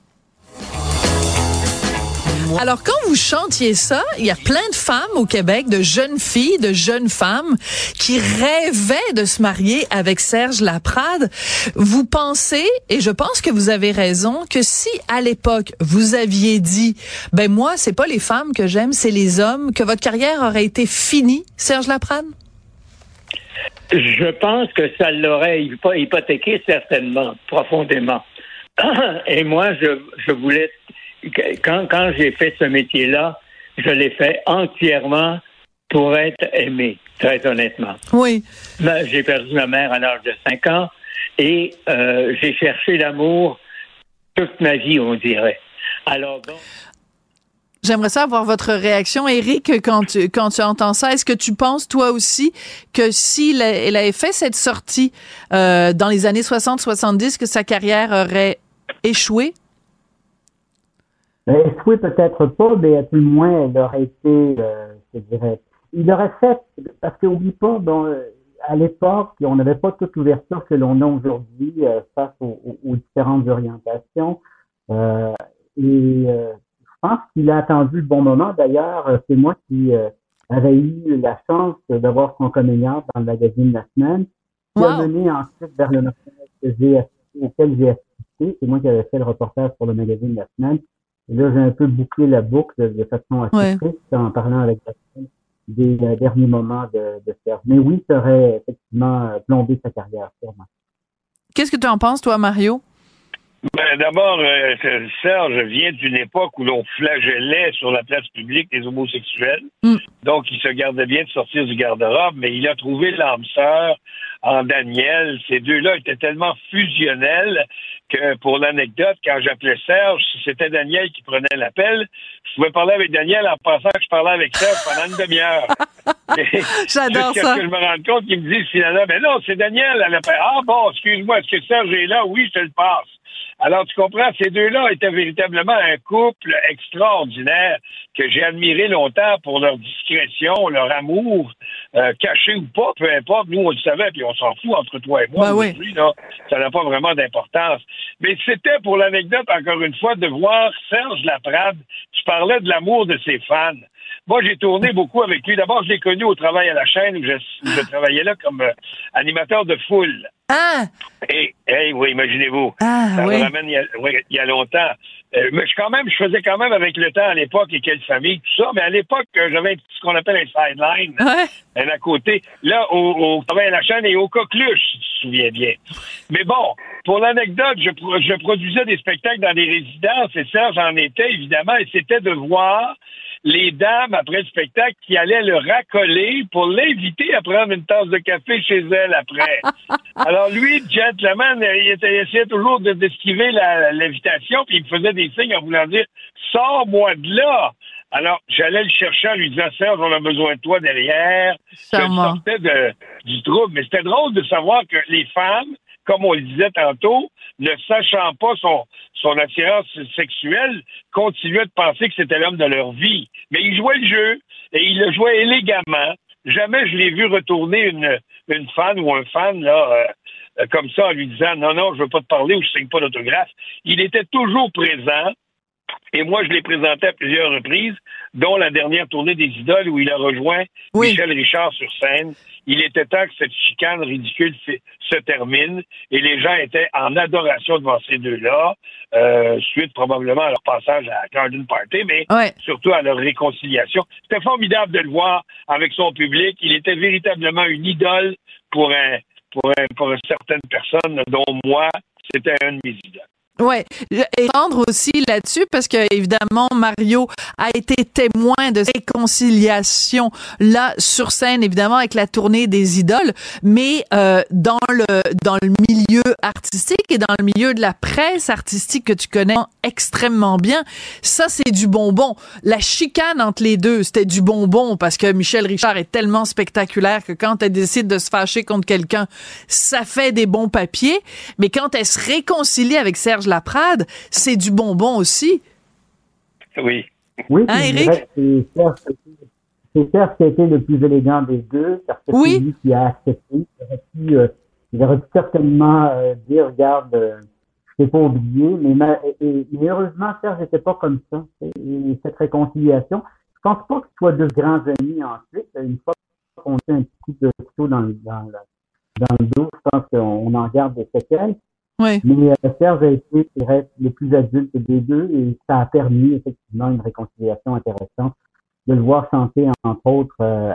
Alors, quand vous chantiez ça, il y a plein de femmes au Québec, de jeunes filles, de jeunes femmes qui rêvaient de se marier avec Serge Laprade. Vous pensez, et je pense que vous avez raison, que si à l'époque vous aviez dit, ben moi, c'est pas les femmes que j'aime, c'est les hommes, que votre carrière aurait été finie, Serge Laprade? Je pense que ça l'aurait hypothéqué certainement, profondément. Et moi, je, je voulais quand, quand j'ai fait ce métier-là, je l'ai fait entièrement pour être aimé, très honnêtement. Oui. J'ai perdu ma mère à l'âge de 5 ans et euh, j'ai cherché l'amour toute ma vie, on dirait. Alors, bon. J'aimerais savoir votre réaction, Eric, quand tu, quand tu entends ça. Est-ce que tu penses, toi aussi, que si elle avait fait cette sortie euh, dans les années 60-70, que sa carrière aurait échoué? Ben, échoué peut-être pas, mais à tout le moins, elle aurait été, euh, je dirais, il aurait fait, parce qu'oublie pas, bon, euh, à l'époque, on n'avait pas toute l'ouverture que l'on a aujourd'hui euh, face aux, aux, différentes orientations. Euh, et je pense qu'il a attendu le bon moment. D'ailleurs, c'est moi qui avais eu la chance d'avoir son comédien dans le magazine La Semaine, qui a mené ensuite vers le que auquel j'ai assisté. C'est moi qui avais fait le reportage pour le magazine La Semaine. Et là, j'ai un peu bouclé la boucle de façon assez triste en parlant avec la des euh, derniers moments de, de Serge. Mais oui, ça aurait effectivement euh, plombé sa carrière, sûrement. Qu'est-ce que tu en penses, toi, Mario? Ben, D'abord, euh, Serge vient d'une époque où l'on flagellait sur la place publique les homosexuels. Mm. Donc, il se gardait bien de sortir du garde-robe, mais il a trouvé l'âme sœur en Daniel. Ces deux-là étaient tellement fusionnels que, pour l'anecdote, quand j'appelais Serge, si c'était Daniel qui prenait l'appel, je pouvais parler avec Daniel en pensant que je parlais avec Serge pendant une demi-heure. J'adore ça. que je me rende compte qu'il me dit finalement, mais non, c'est Daniel. Elle ah bon, excuse-moi, est-ce que Serge est là? Oui, je te le passe. Alors, tu comprends, ces deux-là étaient véritablement un couple extraordinaire que j'ai admiré longtemps pour leur discrétion, leur amour, euh, caché ou pas, peu importe. Nous, on le savait, puis on s'en fout entre toi et moi. Ben là, ça n'a pas vraiment d'importance. Mais c'était pour l'anecdote, encore une fois, de voir Serge Laprade. Tu parlais de l'amour de ses fans. Moi, j'ai tourné beaucoup avec lui. D'abord, je l'ai connu au travail à la chaîne où je, travaillais là comme euh, animateur de foule. Ah! Et, hey, oui, imaginez-vous. Ah, ça oui. me ramène il y a, longtemps. Euh, mais je, quand même, je faisais quand même avec le temps à l'époque et quelle famille, tout ça. Mais à l'époque, euh, j'avais ce qu'on appelle un sideline. Un à côté. Là, au, travail à la chaîne et au coqueluche, si tu te souviens bien. Mais bon, pour l'anecdote, je, je produisais des spectacles dans des résidences et ça, j'en étais, évidemment, et c'était de voir les dames, après le spectacle, qui allaient le racoler pour l'inviter à prendre une tasse de café chez elle après. Alors lui, gentleman, il, essayait toujours d'esquiver l'invitation, puis il me faisait des signes en voulant dire « Sors-moi de là! » Alors, j'allais le chercher en lui disant Serge, on a besoin de toi derrière. Charmant. sortait de, du trouble. Mais c'était drôle de savoir que les femmes, comme on le disait tantôt, ne sachant pas son, son attirance sexuelle, continuaient de penser que c'était l'homme de leur vie. Mais il jouait le jeu et il le jouait élégamment. Jamais je l'ai vu retourner une, fan ou un fan là euh, comme ça en lui disant non non je veux pas te parler ou je signe pas d'autographe. Il était toujours présent. Et moi, je l'ai présenté à plusieurs reprises, dont la dernière tournée des Idoles où il a rejoint Michel Richard sur scène. Il était temps que cette chicane ridicule se termine et les gens étaient en adoration devant ces deux-là, euh, suite probablement à leur passage à Garden Party, mais surtout à leur réconciliation. C'était formidable de le voir avec son public. Il était véritablement une idole pour un, pour, un, pour certaines personnes, dont moi, c'était un de mes idoles. Ouais, et rendre aussi là-dessus parce que évidemment Mario a été témoin de réconciliation là sur scène évidemment avec la tournée des idoles, mais euh, dans le dans le milieu artistique et dans le milieu de la presse artistique que tu connais extrêmement bien, ça c'est du bonbon. La chicane entre les deux, c'était du bonbon parce que Michel Richard est tellement spectaculaire que quand elle décide de se fâcher contre quelqu'un, ça fait des bons papiers, mais quand elle se réconcilie avec Serge la Prade, c'est du bonbon aussi. Oui. Oui, hein, Eric? C'est Serge qui a été le plus élégant des deux, parce que c'est lui qui a accepté. Il aurait pu, certainement euh, dire, regarde, euh, je t'ai pas oublié, mais, heureusement, Serge n'était pas comme ça. Et, cette réconciliation, je pense pas que ce soit deux grands amis ensuite. Une fois qu'on fait un petit coup de couteau dans, dans, dans le dos, je pense qu'on en garde des séquelles. Oui. Mais euh, Serge a été reste le plus adulte des deux et ça a permis effectivement une réconciliation intéressante de le voir chanter entre autres euh,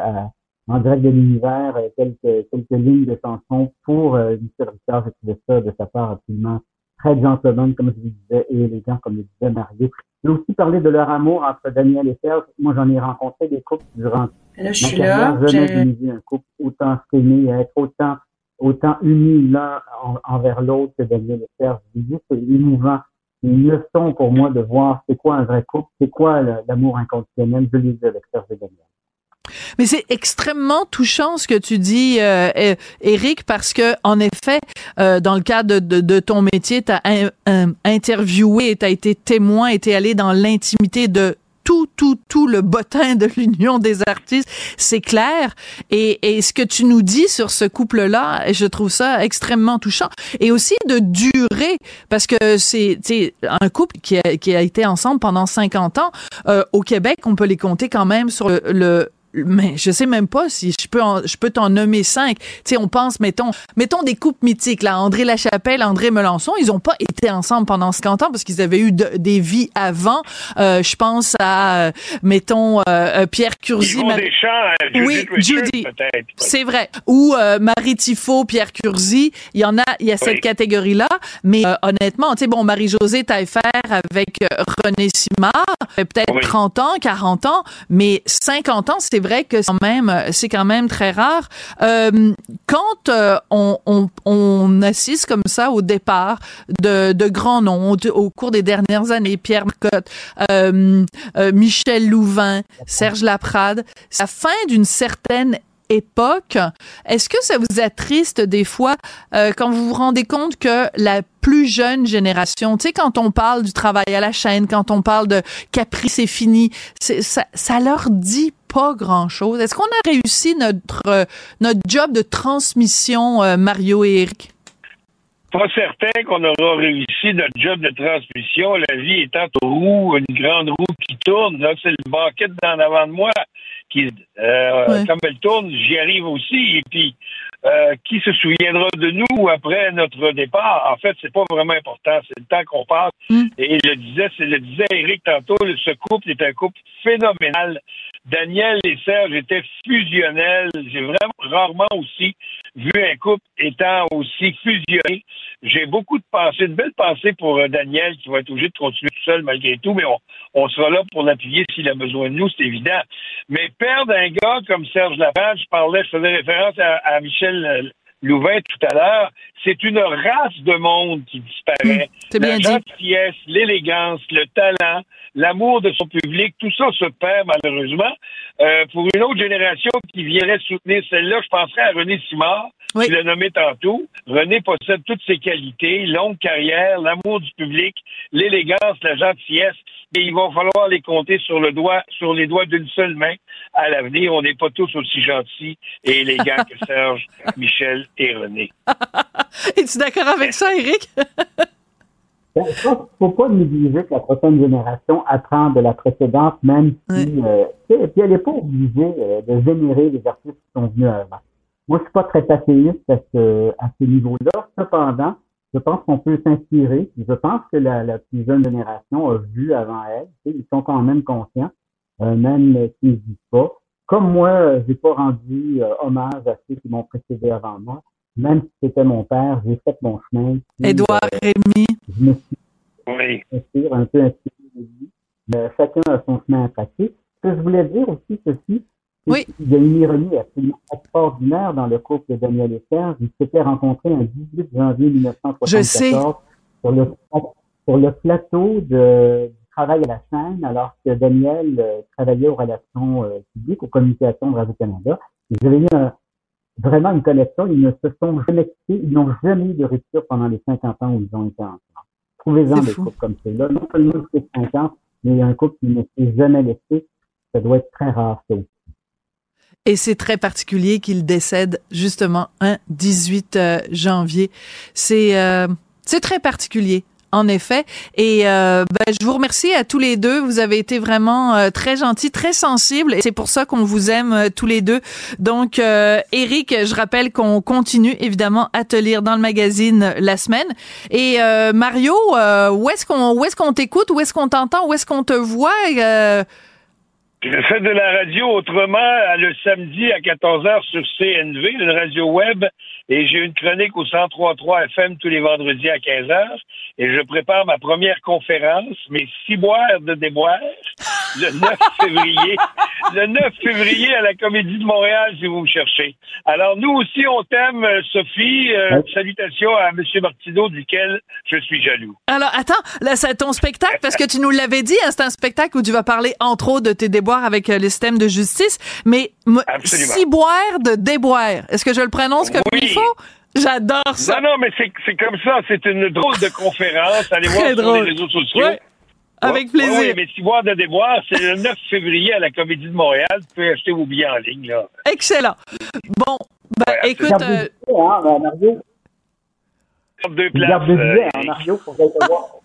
en direct de l'univers euh, quelques, quelques lignes de chansons pour euh, Richard. J'ai trouvé ça de sa part absolument très gentlemen, comme je vous disais, et élégants, comme le disait Mario. Je vais aussi parler de leur amour entre Daniel et Serge. Moi, j'en ai rencontré des couples durant Là, je ma suis carrière. là. Jamais Je- j'ai un couple autant s'aimer, être autant, autant unis l'un en- envers l'autre que Daniel et Serge. C'est émouvant. Une leçon pour moi de voir c'est quoi un vrai couple, c'est quoi le- l'amour inconditionnel. Je l'ai avec Serge Daniel. Mais c'est extrêmement touchant ce que tu dis, euh, euh, Eric, parce que en effet, euh, dans le cadre de, de, de ton métier, tu as interviewé, tu as été témoin, et t'es allé dans l'intimité de tout, tout, tout le bottin de l'Union des artistes, c'est clair. Et, et ce que tu nous dis sur ce couple-là, je trouve ça extrêmement touchant. Et aussi de durer, parce que c'est un couple qui a, qui a été ensemble pendant 50 ans. Euh, au Québec, on peut les compter quand même sur le, le mais je sais même pas si je peux en- je peux t'en nommer cinq. Tu sais, on pense mettons mettons des couples mythiques là, André Lachapelle, André Melançon, ils ont pas été ensemble pendant 50 ans parce qu'ils avaient eu de- des vies avant. Euh, je pense à euh, mettons euh, euh, Pierre Curzi, Judith oui, Judy. C'est vrai. Ou euh, Marie Tifo, Pierre Curzi, il y en a, il y a cette Oui. catégorie-là. Mais euh, honnêtement, tu sais, bon, Marie-Josée Taillefer avec René Simard, peut-être Oui. 30 ans, 40 ans, mais 50 ans, c'est vrai que c'est quand même, c'est très rare. Euh, quand euh, on, assiste comme ça au départ de, grands noms au, cours des dernières années, Pierre Marcotte, euh, Michel Louvain, Serge Laprade, c'est la fin d'une certaine époque. Est-ce que ça vous attriste des fois euh, quand vous vous rendez compte que la plus jeune génération, tu sais, quand on parle du travail à la chaîne, quand on parle de Capri, c'est fini, ça, ça leur dit pas grand-chose. Est-ce qu'on a réussi notre, euh, notre job de transmission, euh, Mario et Eric? Pas certain qu'on aura réussi notre job de transmission. La vie étant une roue, une grande roue qui tourne. Là, c'est le banquet en avant de moi qui, euh, Ouais. comme elle tourne, j'y arrive aussi. Et puis, euh, qui se souviendra de nous après notre départ? En fait, c'est pas vraiment important. C'est le temps qu'on passe. Mm. Et il le disait, c'est le disait Eric tantôt, ce couple est un couple phénoménal. Daniel et Serge étaient fusionnels. J'ai vraiment rarement aussi vu un couple étant aussi fusionné. J'ai beaucoup de pensées, de belles pensées pour euh, Daniel qui va être obligé de continuer tout seul malgré tout, mais on, sera là pour l'appuyer s'il a besoin de nous, c'est évident. Mais perdre un gars comme Serge Lapage, je parlais, je faisais référence à, à Michel euh, Louvain tout à l'heure, c'est une race de monde qui disparaît. Mmh, c'est bien La gentillesse, l'élégance, le talent, l'amour de son public, tout ça se perd malheureusement. Euh, pour une autre génération qui viendrait soutenir celle-là, je penserais à René Simard, Oui. tu l'as nommé tantôt. René possède toutes ses qualités, longue carrière, l'amour du public, l'élégance, la gentillesse, et il va falloir les compter sur le doigt, sur les doigts d'une seule main à l'avenir. On n'est pas tous aussi gentils et élégants que Serge, Michel et René. Es-tu d'accord avec ça, Eric? Je pense qu'il faut pas négliger que la prochaine génération apprend de la précédente, même si, euh, tu sais, puis elle n'est pas obligée euh, de générer les artistes qui sont venus avant. Moi, je suis pas très passéiste à ce, à ce niveau-là. Cependant, je pense qu'on peut s'inspirer. Je pense que la, la plus jeune génération a vu avant elle. Tu sais, ils sont quand même conscients, euh, même s'ils ne disent pas. Comme moi, j'ai pas rendu euh, hommage à ceux qui m'ont précédé avant moi. Même si c'était mon père, j'ai fait mon chemin. puis, Édouard euh, Rémy. je me suis Oui. inspire, un peu inspiré de lui. Euh, chacun a son chemin à passer. Ce que je voulais dire aussi, ceci, Oui. qu'il y a une ironie absolument extraordinaire dans le couple de Daniel et Serge. Ils s'étaient rencontrés un 18 janvier 1974 Je sais. sur le, sur le plateau de, du travail à la chaîne, alors que Daniel euh, travaillait aux relations euh, publiques, aux communications de Radio-Canada. Ils avaient eu un- vraiment une connexion. Ils ne se sont jamais quittés. Ils n'ont jamais eu de rupture pendant les 50 ans où ils ont été ensemble. Trouvez-en des couples comme ceux-là. Non seulement c'est 50, mais il y a un couple qui ne s'est jamais laissé. Ça doit être très rare, ça aussi. Et c'est très particulier qu'il décède justement un 18 euh, janvier. C'est euh, c'est très particulier. En effet. Et euh, ben, je vous remercie à tous les deux. Vous avez été vraiment euh, très gentils, très sensibles. C'est pour ça qu'on vous aime euh, tous les deux. Donc, Eric, je rappelle qu'on continue évidemment à te lire dans le magazine la semaine. Et Mario, où est-ce qu'on où est-ce qu'on t'écoute, où est-ce qu'on t'entend, où est-ce qu'on te voit? Je fais de la radio autrement le samedi à 14h sur CNV, une radio web et j'ai une chronique au 103.3 FM tous les vendredis à 15 heures et je prépare ma première conférence, mes ciboires de déboire, le 9 février. le 9 février à la Comédie de Montréal, si vous me cherchez. Alors, nous aussi, on t'aime, euh, Sophie. Euh, salutations à M. Martineau, duquel je suis jaloux. Alors, attends, là, c'est ton spectacle, parce que tu nous l'avais dit, hein, c'est un spectacle où tu vas parler, entre autres, de tes déboires avec euh, le système de justice, mais ciboire de déboire, est-ce que je le prononce comme il faut? J'adore ça. Non, non, mais c'est comme ça. C'est une drôle de conférence. Allez voir sur les réseaux sociaux. Avec plaisir. Oui, mais Ciboire de déboire, c'est le 9 février à la Comédie de Montréal. Tu peux acheter vos billets en ligne. Là. Excellent. Bon, ben, écoute... Euh... Hein, Mario. Deux places. Garde de billets, hein, Mario, pour voir.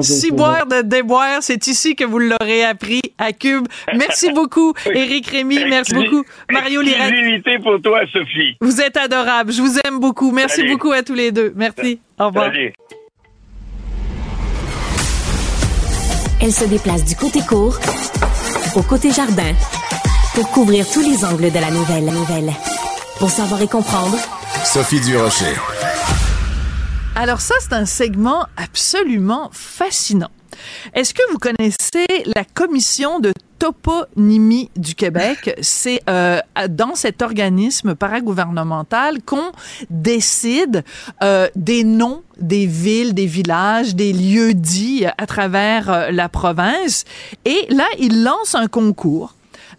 Ciboire de déboire, c'est ici que vous l'aurez appris à Cube. Merci beaucoup, Éric Rémy. Merci beaucoup, Mario Lirette. pour toi, Sophie. Vous êtes adorable. Je vous aime beaucoup. Merci beaucoup à tous les deux. Merci. Au revoir. Elle se déplace du côté court au côté jardin pour couvrir tous les angles de la nouvelle. nouvelle. Pour savoir et comprendre, Sophie Durocher. Alors ça, c'est un segment absolument fascinant. Est-ce que vous connaissez la commission de toponymie du Québec? C'est euh, dans cet organisme paragouvernemental qu'on décide euh, des noms des villes, des villages, des lieux dits à travers euh, la province. Et là, il lance un concours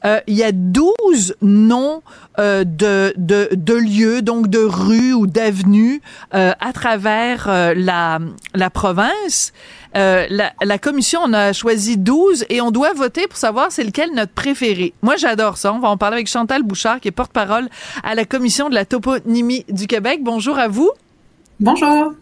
euh, il y a 12 noms euh, de, de, de, lieux, donc de rues ou d'avenues euh, à travers la, la province. la, la, commission en a choisi 12 et on doit voter pour savoir c'est lequel notre préféré. Moi, j'adore ça. On va en parler avec Chantal Bouchard, qui est porte-parole à la commission de la toponymie du Québec. Bonjour à vous. Bonjour.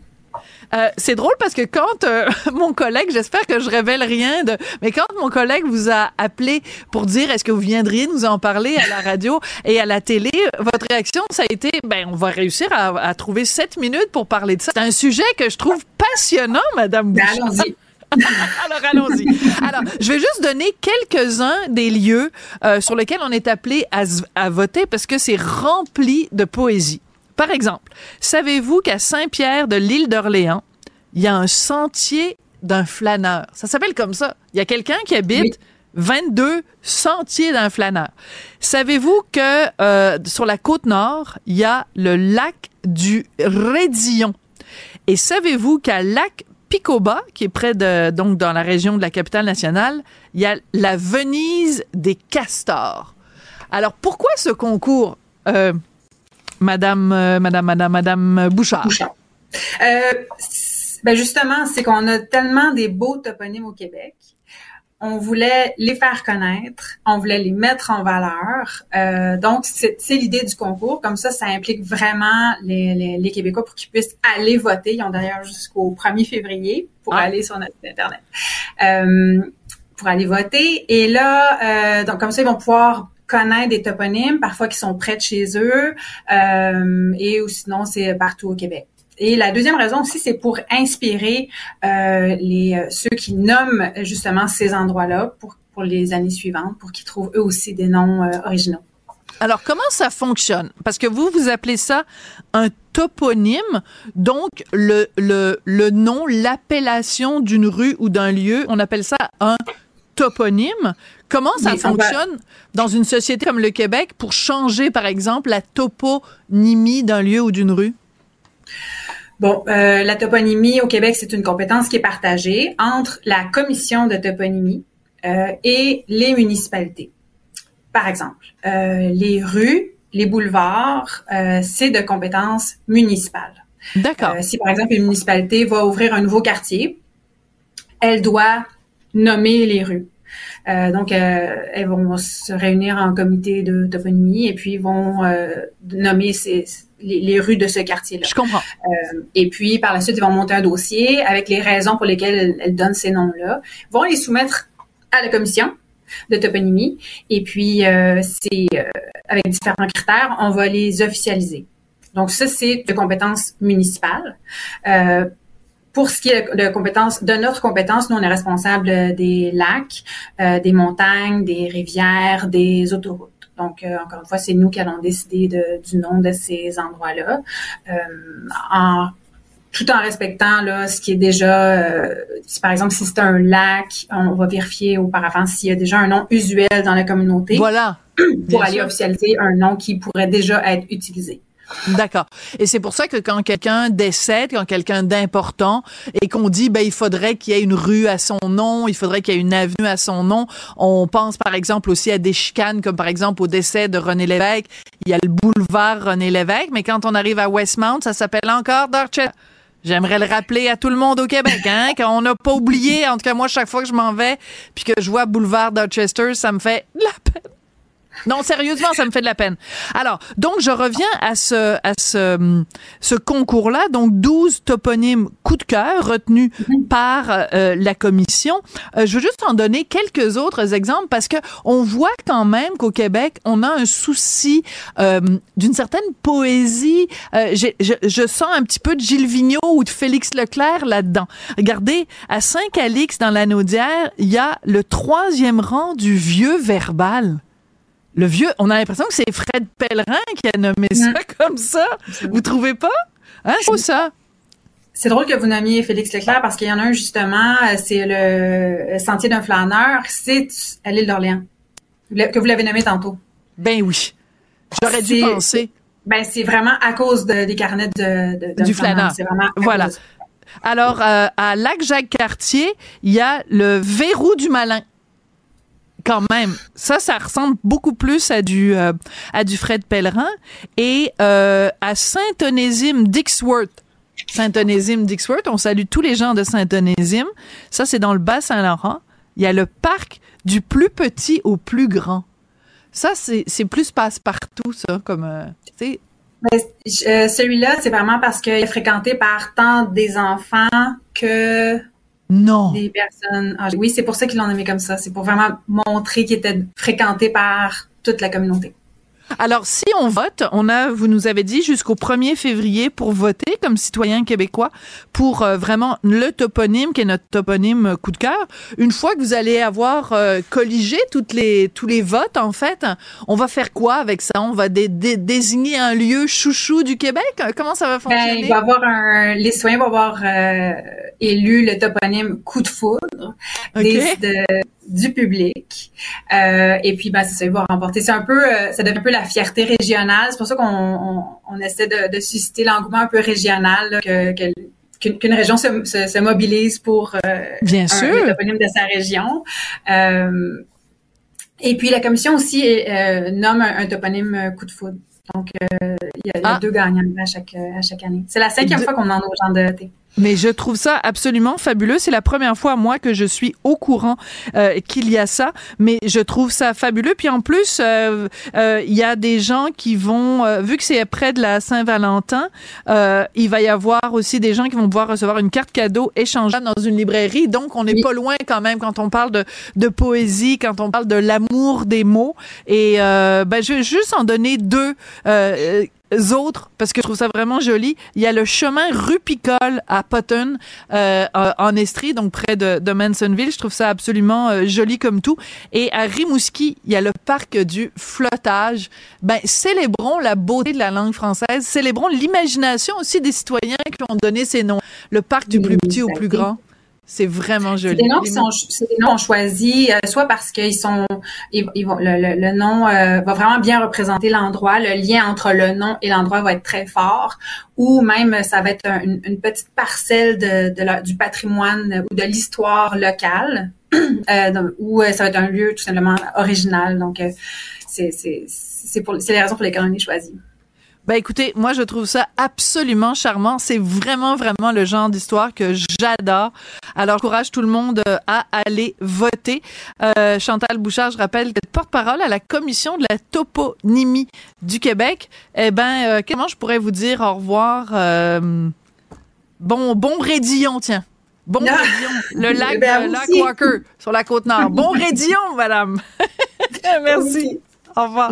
Euh, c'est drôle parce que quand euh, mon collègue, j'espère que je révèle rien de, mais quand mon collègue vous a appelé pour dire est-ce que vous viendriez nous en parler à la radio et à la télé, votre réaction ça a été ben on va réussir à, trouver sept minutes pour parler de ça. C'est un sujet que je trouve passionnant, Madame ben, Allons-y. Alors allons-y. Alors, je vais juste donner quelques-uns des lieux euh, sur lesquels on est appelé à, à voter parce que c'est rempli de poésie. Par exemple, savez-vous qu'à Saint-Pierre de l'île d'Orléans, il y a un sentier d'un flâneur? Ça s'appelle comme ça. Il y a quelqu'un qui habite 22 sentiers d'un flâneur. Savez-vous que euh, sur la côte nord, il y a le lac du Rédillon? Et savez-vous qu'à lac Picoba, qui est près de, donc dans la région de la capitale nationale, il y a la Venise des castors? Alors, pourquoi ce concours? Euh, Madame, euh, Madame, Madame, Madame Bouchard. Bouchard. Euh, ben justement, c'est qu'on a tellement des beaux toponymes au Québec. On voulait les faire connaître, on voulait les mettre en valeur. Euh, donc, c'est l'idée du concours. Comme ça, ça implique vraiment les, les, Québécois pour qu'ils puissent aller voter. Ils ont d'ailleurs jusqu'au 1er février pour ah. aller sur notre site Internet. Euh, pour aller voter. Et là, euh, donc comme ça, ils vont pouvoir connaître des toponymes, parfois qui sont près de chez eux, euh, et ou sinon c'est partout au Québec. Et la deuxième raison aussi, c'est pour inspirer euh, les euh, ceux qui nomment justement ces endroits-là pour pour les années suivantes, pour qu'ils trouvent eux aussi des noms originaux. Alors, comment ça fonctionne? Parce que vous, vous appelez ça un toponyme, donc le, le, le nom, l'appellation d'une rue ou d'un lieu, on appelle ça un toponyme. Comment ça fonctionne dans une société comme le Québec pour changer, par exemple, la toponymie d'un lieu ou d'une rue? Bon, euh, la toponymie au Québec, c'est une compétence qui est partagée entre la commission de toponymie euh, et les municipalités. Par exemple, euh, les rues, les boulevards, c'est de compétence municipale. D'accord. si par exemple une municipalité va ouvrir un nouveau quartier, elle doit nommer les rues. Euh, donc, euh, elles vont se réunir en comité de toponymie et puis vont euh, nommer ces, les, rues de ce quartier-là. Je comprends. et puis, par la suite, ils vont monter un dossier avec les raisons pour lesquelles elles, donnent ces noms-là, vont les soumettre à la commission de toponymie. Et puis, c'est avec différents critères, on va les officialiser. Donc, ça, c'est de compétences municipales. Pour ce qui est de compétences, de notre compétence, nous, on est responsable des lacs, euh, des montagnes, des rivières, des autoroutes. Donc, euh, encore une fois, c'est nous qui allons décider de, du nom de ces endroits-là. Euh, en tout en respectant là ce qui est déjà euh, si, par exemple si c'est un lac on va vérifier auparavant s'il y a déjà un nom usuel dans la communauté voilà pour aller officialiser un nom qui pourrait déjà être utilisé D'accord. Et c'est pour ça que quand quelqu'un décède, quand quelqu'un d'important, et qu'on dit, ben, il faudrait qu'il y ait une rue à son nom, il faudrait qu'il y ait une avenue à son nom. On pense, par exemple, aussi à des chicanes, comme par exemple au décès de René Lévesque. Il y a le boulevard René Lévesque, mais quand on arrive à Westmount, ça s'appelle encore Dorchester. J'aimerais le rappeler à tout le monde au Québec, hein, qu'on n'a pas oublié. En tout cas, moi, chaque fois que je m'en vais, puis que je vois Boulevard Dorchester, ça me fait la peine. Non, sérieusement, ça me fait de la peine. Alors, donc, je reviens à ce, à ce, ce concours-là. Donc, 12 toponymes coup de cœur retenus par euh, la commission. Euh, je veux juste en donner quelques autres exemples parce que on voit quand même qu'au Québec, on a un souci euh, d'une certaine poésie. je, je, sens un petit peu de Gilles Vigneault ou de Félix Leclerc là-dedans. Regardez, à Saint-Calix, dans la Naudière, il y a le troisième rang du vieux verbal. Le vieux, on a l'impression que c'est Fred Pellerin qui a nommé ça comme ça. Vous trouvez pas? Hein, c'est ça. C'est drôle que vous nommiez Félix Leclerc parce qu'il y en a un justement, c'est le Sentier d'un flâneur, c'est à l'île d'Orléans, que vous l'avez nommé tantôt. Ben oui. J'aurais dû penser. Ben c'est vraiment à cause des carnets de, de, du flâneur. Voilà. Alors euh, à Lac-Jacques-Cartier, il y a le verrou du malin quand même, ça, ça ressemble beaucoup plus à du euh, à du Fred Pellerin et euh, à Saint-Onésime Dixworth. Saint-Onésime Dixworth, on salue tous les gens de Saint-Onésime. Ça, c'est dans le Bas-Saint-Laurent. Il y a le parc du plus petit au plus grand. Ça, c'est plus passe-partout, ça, comme, euh, sais. Celui-là, c'est vraiment parce qu'il est fréquenté par tant des enfants que non. Personnes Oui, c'est pour ça qu'ils l'ont nommé comme ça. C'est pour vraiment montrer qu'il était fréquenté par toute la communauté. Alors, si on vote, on a, vous nous avez dit, jusqu'au 1er février pour voter comme citoyen québécois pour euh, vraiment le toponyme qui est notre toponyme coup de cœur. Une fois que vous allez avoir euh, colligé toutes les, tous les votes, en fait, on va faire quoi avec ça? On va désigner un lieu chouchou du Québec? Comment ça va ben, fonctionner? il va avoir un, les citoyens vont avoir euh, élu le toponyme coup de foudre du public. Euh, et puis, ben, c'est ça, il va remporter. C'est un peu, euh, ça devient un peu la fierté régionale. C'est pour ça qu'on on, on essaie de, de susciter l'engouement un peu régional, que, qu'une région se, se, mobilise pour euh, Bien sûr. toponyme de sa région. Euh, et puis la commission aussi euh, nomme un, toponyme coup de foudre. Donc il y a, ah. deux gagnants à chaque à chaque année. C'est la cinquième fois qu'on demande aux gens de voter. Mais je trouve ça absolument fabuleux. C'est la première fois, moi, que je suis au courant euh, qu'il y a ça. Mais je trouve ça fabuleux. Puis en plus, euh, euh, il y a des gens qui vont, vu que c'est près de la Saint-Valentin, il va y avoir aussi des gens qui vont pouvoir recevoir une carte cadeau échangeable dans une librairie. Donc, on n'est pas loin quand même quand on parle de, de poésie, quand on parle de l'amour des mots. Et ben, je vais juste en donner deux autres, parce que je trouve ça vraiment joli, il y a le chemin Rupicole à Potton, euh, en Estrie, donc près de, de Mansonville. Je trouve ça absolument euh, joli comme tout. Et à Rimouski, il y a le parc du flottage. Ben, célébrons la beauté de la langue française, célébrons l'imagination aussi des citoyens qui ont donné ces noms. Le parc du plus petit au plus grand. C'est vraiment joli. C'est des noms qui sont, c'est des noms choisis, euh, soit parce qu'ils sont, ils, vont, le, le, nom euh, va vraiment bien représenter l'endroit, le lien entre le nom et l'endroit va être très fort, ou même ça va être une, petite parcelle de, de du patrimoine ou de l'histoire locale, euh, ou ça va être un lieu tout simplement original. Donc, c'est, c'est, c'est pour, c'est les raisons pour lesquelles on est choisi. Ben écoutez, moi je trouve ça absolument charmant. C'est vraiment vraiment le genre d'histoire que j'adore. Alors courage tout le monde euh, à aller voter. Euh, Chantal Bouchard, je rappelle, porte-parole à la commission de la toponymie du Québec. Eh ben euh, comment je pourrais vous dire au revoir euh, Bon bon Rédillon, tiens. Bon! Rédillon, le lac, ben, lac Walker sur la côte nord. Bon Rédillon, madame. Merci. Au revoir.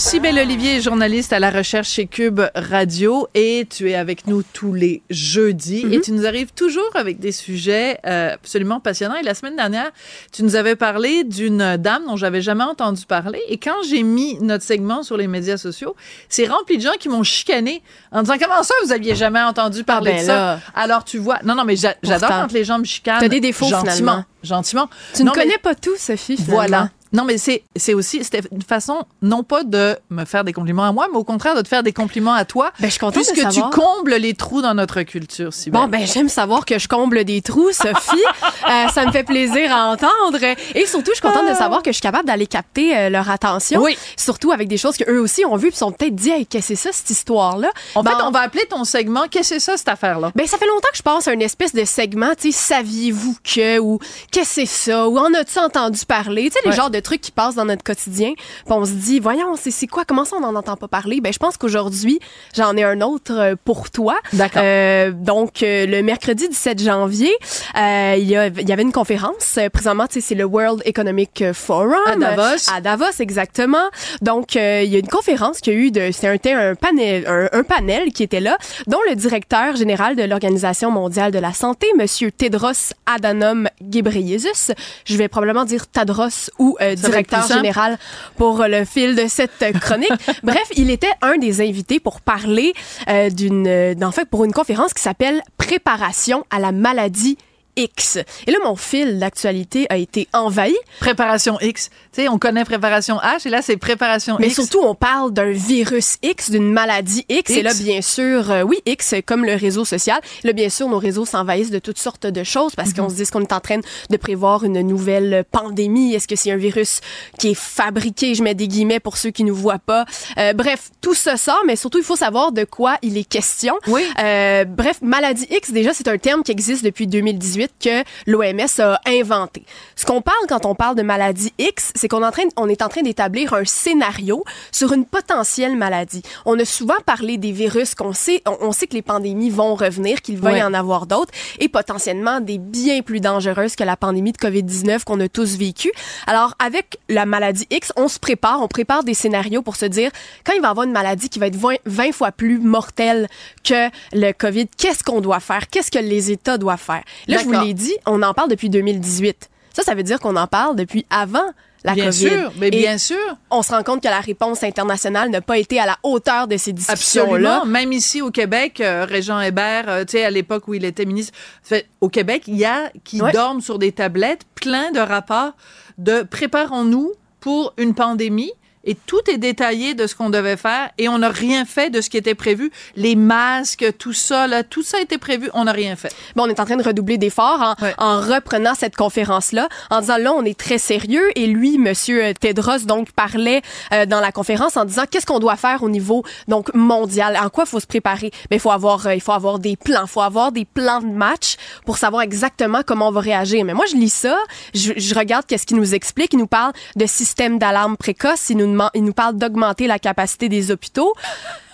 Cybelle Olivier, journaliste à la recherche chez Cube Radio, et tu es avec nous tous les jeudis. Mhm. Et tu nous arrives toujours avec des sujets euh, absolument passionnants. Et la semaine dernière, tu nous avais parlé d'une dame dont j'avais jamais entendu parler. Et quand j'ai mis notre segment sur les médias sociaux, c'est rempli de gens qui m'ont chicané en disant comment ça vous aviez jamais entendu parler ben de ça? là. Alors tu vois, non non mais j'a- j'adore quand les gens me chicanent. T'as des défauts, gentiment, finalement. gentiment. Tu Non, ne mais- connais pas tout, Sophie, finalement. voilà. Non, mais c'est, aussi, c'était une façon, non pas de me faire des compliments à moi, mais au contraire de te faire des compliments à toi. Ben, je suis contente de Puisque tu combles les trous dans notre culture, si Bon, ben, j'aime savoir que je comble des trous, Sophie. Euh, ça me fait plaisir à entendre. Et surtout, je suis contente de savoir que je suis capable d'aller capter euh, leur attention. Oui. Surtout avec des choses qu'eux aussi ont vues puis sont peut-être dit, hey, qu'est-ce que c'est ça, cette histoire-là? En Ben, fait, on va appeler ton segment Qu'est-ce que c'est ça, cette affaire-là? Ben, ça fait longtemps que je pense à une espèce de segment, tu sais, saviez-vous que, ou qu'est-ce que c'est ça, ou en as-tu entendu parler? Tu sais, les Ouais. genres de trucs qui passent dans notre quotidien, puis on se dit, voyons, c'est quoi, comment ça on n'en entend pas parler? Ben, je pense qu'aujourd'hui, j'en ai un autre euh, pour toi. D'accord. Euh, donc, euh, le mercredi 17 janvier, euh, il y, a- il y avait une conférence. Euh, présentement, c'est le World Economic Forum. À Davos. À Davos, exactement. Donc, euh, il y a une conférence qui a eu de, c'était un, un panel, un, un panel qui était là, dont le directeur général de l'Organisation mondiale de la santé, Monsieur Tedros Adhanom Ghebreyesus. Je vais probablement dire Tadros ou euh, Être directeur général pour le fil de cette euh, chronique. Bref, il était un des invités pour parler euh, d'une, euh, en fait, pour une conférence qui s'appelle Préparation à la maladie X. Et là, mon fil d'actualité a été envahi. Préparation X. Tu sais, on connaît préparation H et là, c'est préparation Mais X. surtout, on parle d'un virus X, d'une maladie X. Et là, X. bien sûr, euh, oui, X, comme le réseau social. Là, bien sûr, nos réseaux s'envahissent de toutes sortes de choses parce qu'on se dit qu'on est en train de prévoir une nouvelle pandémie. Est-ce que c'est un virus qui est fabriqué? Je mets des guillemets pour ceux qui nous voient pas? Euh, bref, tout ça sort, mais surtout, il faut savoir de quoi il est question. Oui. Euh, bref, maladie X, déjà, c'est un terme qui existe depuis 2018 que l'OMS a inventé. Ce qu'on parle quand on parle de maladie X, c'est qu'on est en train, on est en train d'établir un scénario sur une potentielle maladie. On a souvent parlé des virus qu'on sait, on, on sait que les pandémies vont revenir, qu'il va Ouais. y en avoir d'autres, et potentiellement des bien plus dangereuses que la pandémie de COVID-19 qu'on a tous vécu. Alors, avec la maladie X, on se prépare, on prépare des scénarios pour se dire, quand il va y avoir une maladie qui va être 20, 20 fois plus mortelle que le COVID, qu'est-ce qu'on doit faire? Qu'est-ce que les États doivent faire? Là, je vous D'accord. L'ai dit, on en parle depuis 2018. Ça, ça veut dire qu'on en parle depuis avant la Bien COVID. sûr, mais Et bien sûr. On se rend compte que la réponse internationale n'a pas été à la hauteur de ces discussions-là. Absolument. Même ici au Québec, euh, Régent Hébert, euh, tu sais, à l'époque où il était ministre, fait, au Québec, il y a qui Ouais. dorment sur des tablettes plein de rapports de préparons-nous pour une pandémie. Et tout est détaillé de ce qu'on devait faire et on n'a rien fait de ce qui était prévu. Les masques, tout ça, là, tout ça a été prévu, on n'a rien fait. Bon, on est en train de redoubler d'efforts en, Ouais. en reprenant cette conférence-là, en disant là, on est très sérieux. Et lui, Monsieur Tedros, donc, parlait euh, dans la conférence en disant qu'est-ce qu'on doit faire au niveau donc mondial, en quoi il faut se préparer? Mais il faut avoir, euh, il faut avoir des plans, il faut avoir des plans de match pour savoir exactement comment on va réagir. Mais moi, je lis ça, je, je regarde qu'est-ce qu'il nous explique. Il nous parle de système d'alarme précoce. Il nous, il nous parle d'augmenter la capacité des hôpitaux.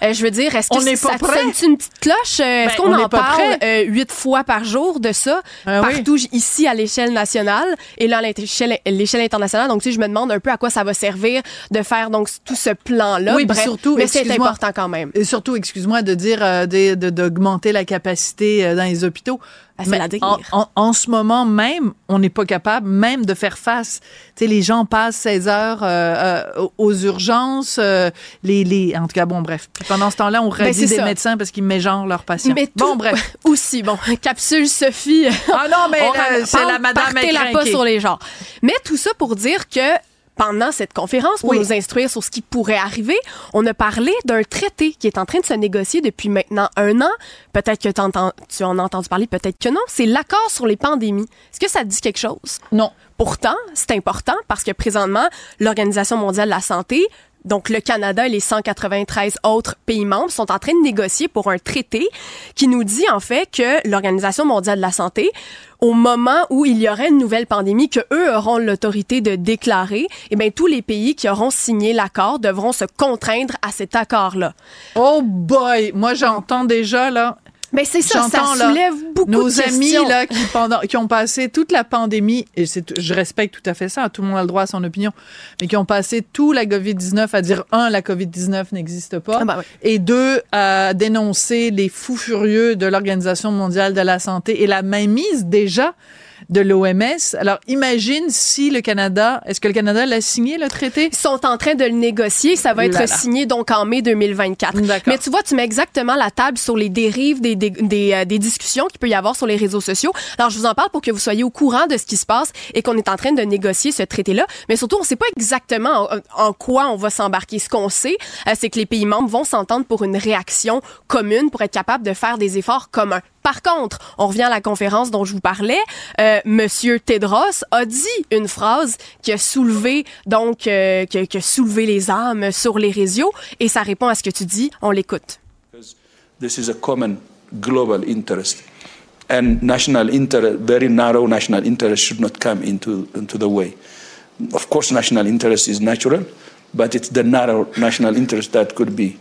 Euh, je veux dire, est-ce que On n'est ça pas prêt. sonne une petite cloche? Euh, Est-ce Ben, qu'on on en parle euh, huit fois par jour de ça, Ah oui. partout j- ici à l'échelle nationale et là à l'échelle internationale? Donc, tu sais, je me demande un peu à quoi ça va servir de faire donc tout ce plan-là. Oui, Bref, surtout, mais c'est important quand même. Et surtout, excuse-moi de dire euh, d'augmenter la capacité dans les hôpitaux. La dire. en, en- en ce moment même, on n'est pas capable même de faire face. Tu sais, les gens passent 16 heures euh, euh, aux urgences. euh, les, les, en tout cas, bon, bref. Puis pendant ce temps-là, on Ben, redit c'est des ça. médecins parce qu'ils mégenrent leurs patients. Mais bon, tout- bref. Aussi, bon, capsule Sophie. Ah non, mais c'est la madame partez-la pas écrinquée. sur les genres. Mais tout ça pour dire que pendant cette conférence, pour Oui. nous instruire sur ce qui pourrait arriver, on a parlé d'un traité qui est en train de se négocier depuis maintenant un an. Peut-être que tu en as entendu parler, peut-être que non. C'est l'accord sur les pandémies. Est-ce que ça te dit quelque chose? Non. Pourtant, c'est important parce que présentement, l'Organisation mondiale de la santé, donc le Canada et les 193 autres pays membres sont en train de négocier pour un traité qui nous dit en fait que l'Organisation mondiale de la santé, au moment où il y aurait une nouvelle pandémie que eux auront l'autorité de déclarer, eh bien tous les pays qui auront signé l'accord devront se contraindre à cet accord-là. Oh boy! Moi, j'entends déjà, là. Mais c'est ça, ça J'entends, là, soulève beaucoup nos de amis questions. là qui pendant qui ont passé toute la pandémie et c'est je respecte tout à fait ça tout le monde a le droit à son opinion mais qui ont passé tout la Covid-19 à dire un la Covid-19 n'existe pas Ah bah ouais. et deux à dénoncer les fous furieux de l'Organisation mondiale de la santé et la mainmise déjà de l'OMS. Alors imagine si le Canada, est-ce que le Canada l'a signé le traité? Ils sont en train de le négocier. Ça va être signé donc en mai 2024. Mais tu vois, tu mets exactement la table sur les dérives des, des, des, euh, des discussions qu'il peut y avoir sur les réseaux sociaux. Alors, je vous en parle pour que vous soyez au courant de ce qui se passe et qu'on est en train de négocier ce traité-là. Mais surtout, on ne sait pas exactement en, en quoi on va s'embarquer. Ce qu'on sait, euh, c'est que les pays membres vont s'entendre pour une réaction commune, pour être capable de faire des efforts communs. Par contre, on revient à la conférence dont je vous parlais. Euh, Monsieur Tedros a dit une phrase qui a soulevé donc euh, qui, a- soulevé les âmes sur les réseaux et ça répond à ce que tu dis. On l'écoute. This is a common global interest. And national interest, narrow national interest, should not come into the way. Of course, national interest is natural, but it's the narrow national interest that could be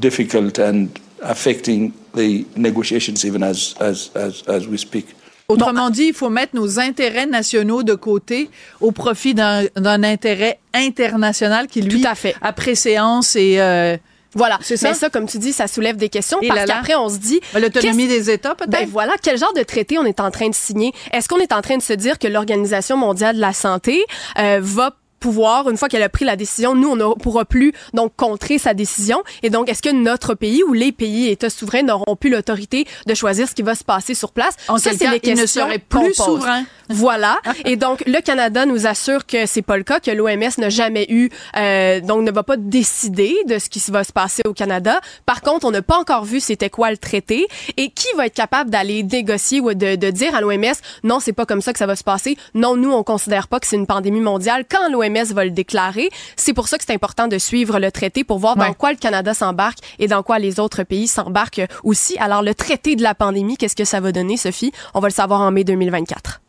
difficult and affecting the negotiations even as, as, as, as we speak. Autrement dit, il faut mettre nos intérêts nationaux de côté au profit d'un d'un intérêt international qui, lui, Tout à fait. a préséance et... euh, Voilà. C'est ça? Mais ça, comme tu dis, ça soulève des questions Et parce qu'après, on se dit. L'autonomie qu'est-ce- des États, peut-être? Ben voilà, quel genre de traité on est en train de signer? Est-ce qu'on est en train de se dire que l'Organisation mondiale de la santé euh, va pouvoir, une fois qu'elle a pris la décision, nous, on ne pourra plus donc contrer sa décision. Et donc, est-ce que notre pays ou les pays États souverains n'auront plus l'autorité de choisir ce qui va se passer sur place? En Ça, c'est les ils ne questions seraient plus souverains. Voilà. Et donc, le Canada nous assure que c'est pas le cas, que l'OMS n'a jamais eu, euh, donc ne va pas décider de ce qui va se passer au Canada. Par contre, on n'a pas encore vu c'était quoi le traité et qui va être capable d'aller négocier ou de, de dire à l'OMS non, c'est pas comme ça que ça va se passer. Non, nous, on considère pas que c'est une pandémie mondiale quand l'OMS va le déclarer. C'est pour ça que c'est important de suivre le traité pour voir dans quoi le Canada s'embarque et dans quoi les autres pays s'embarquent aussi. Alors, le traité de la pandémie, qu'est-ce que ça va donner, Sophie? On va le savoir en mai 2024.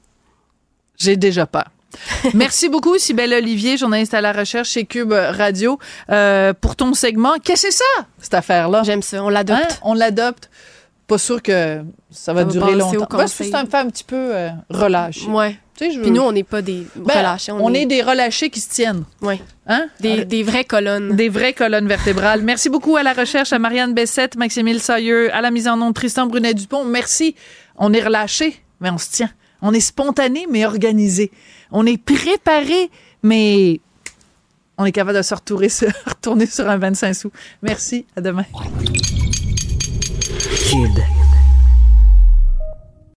J'ai déjà peur. Merci beaucoup, Sybelle Olivier, journaliste à la recherche chez Cube Radio, euh, pour ton segment. Qu'est-ce que c'est ça, cette affaire-là? J'aime ça, on l'adopte. Hein? On l'adopte. Pas sûr que ça va Ça va durer longtemps. Ben, conseil. c'est un petit peu euh, relâché. Ouais. Tu sais, je Puis nous, on n'est pas des Ben, relâchés. on, est... des relâchés qui se tiennent. Ouais. Hein? Des, des vraies colonnes. Des vraies colonnes vertébrales. Merci beaucoup à la recherche, à Marianne Bessette, Maximile Sailleux, à la mise en onde, Tristan Brunet-Dupont. Merci. On est relâchés, mais on se tient. On est spontané, mais organisé. On est préparé, mais on est capable de se retourner sur, retourner sur un 25 sous. Merci. À demain.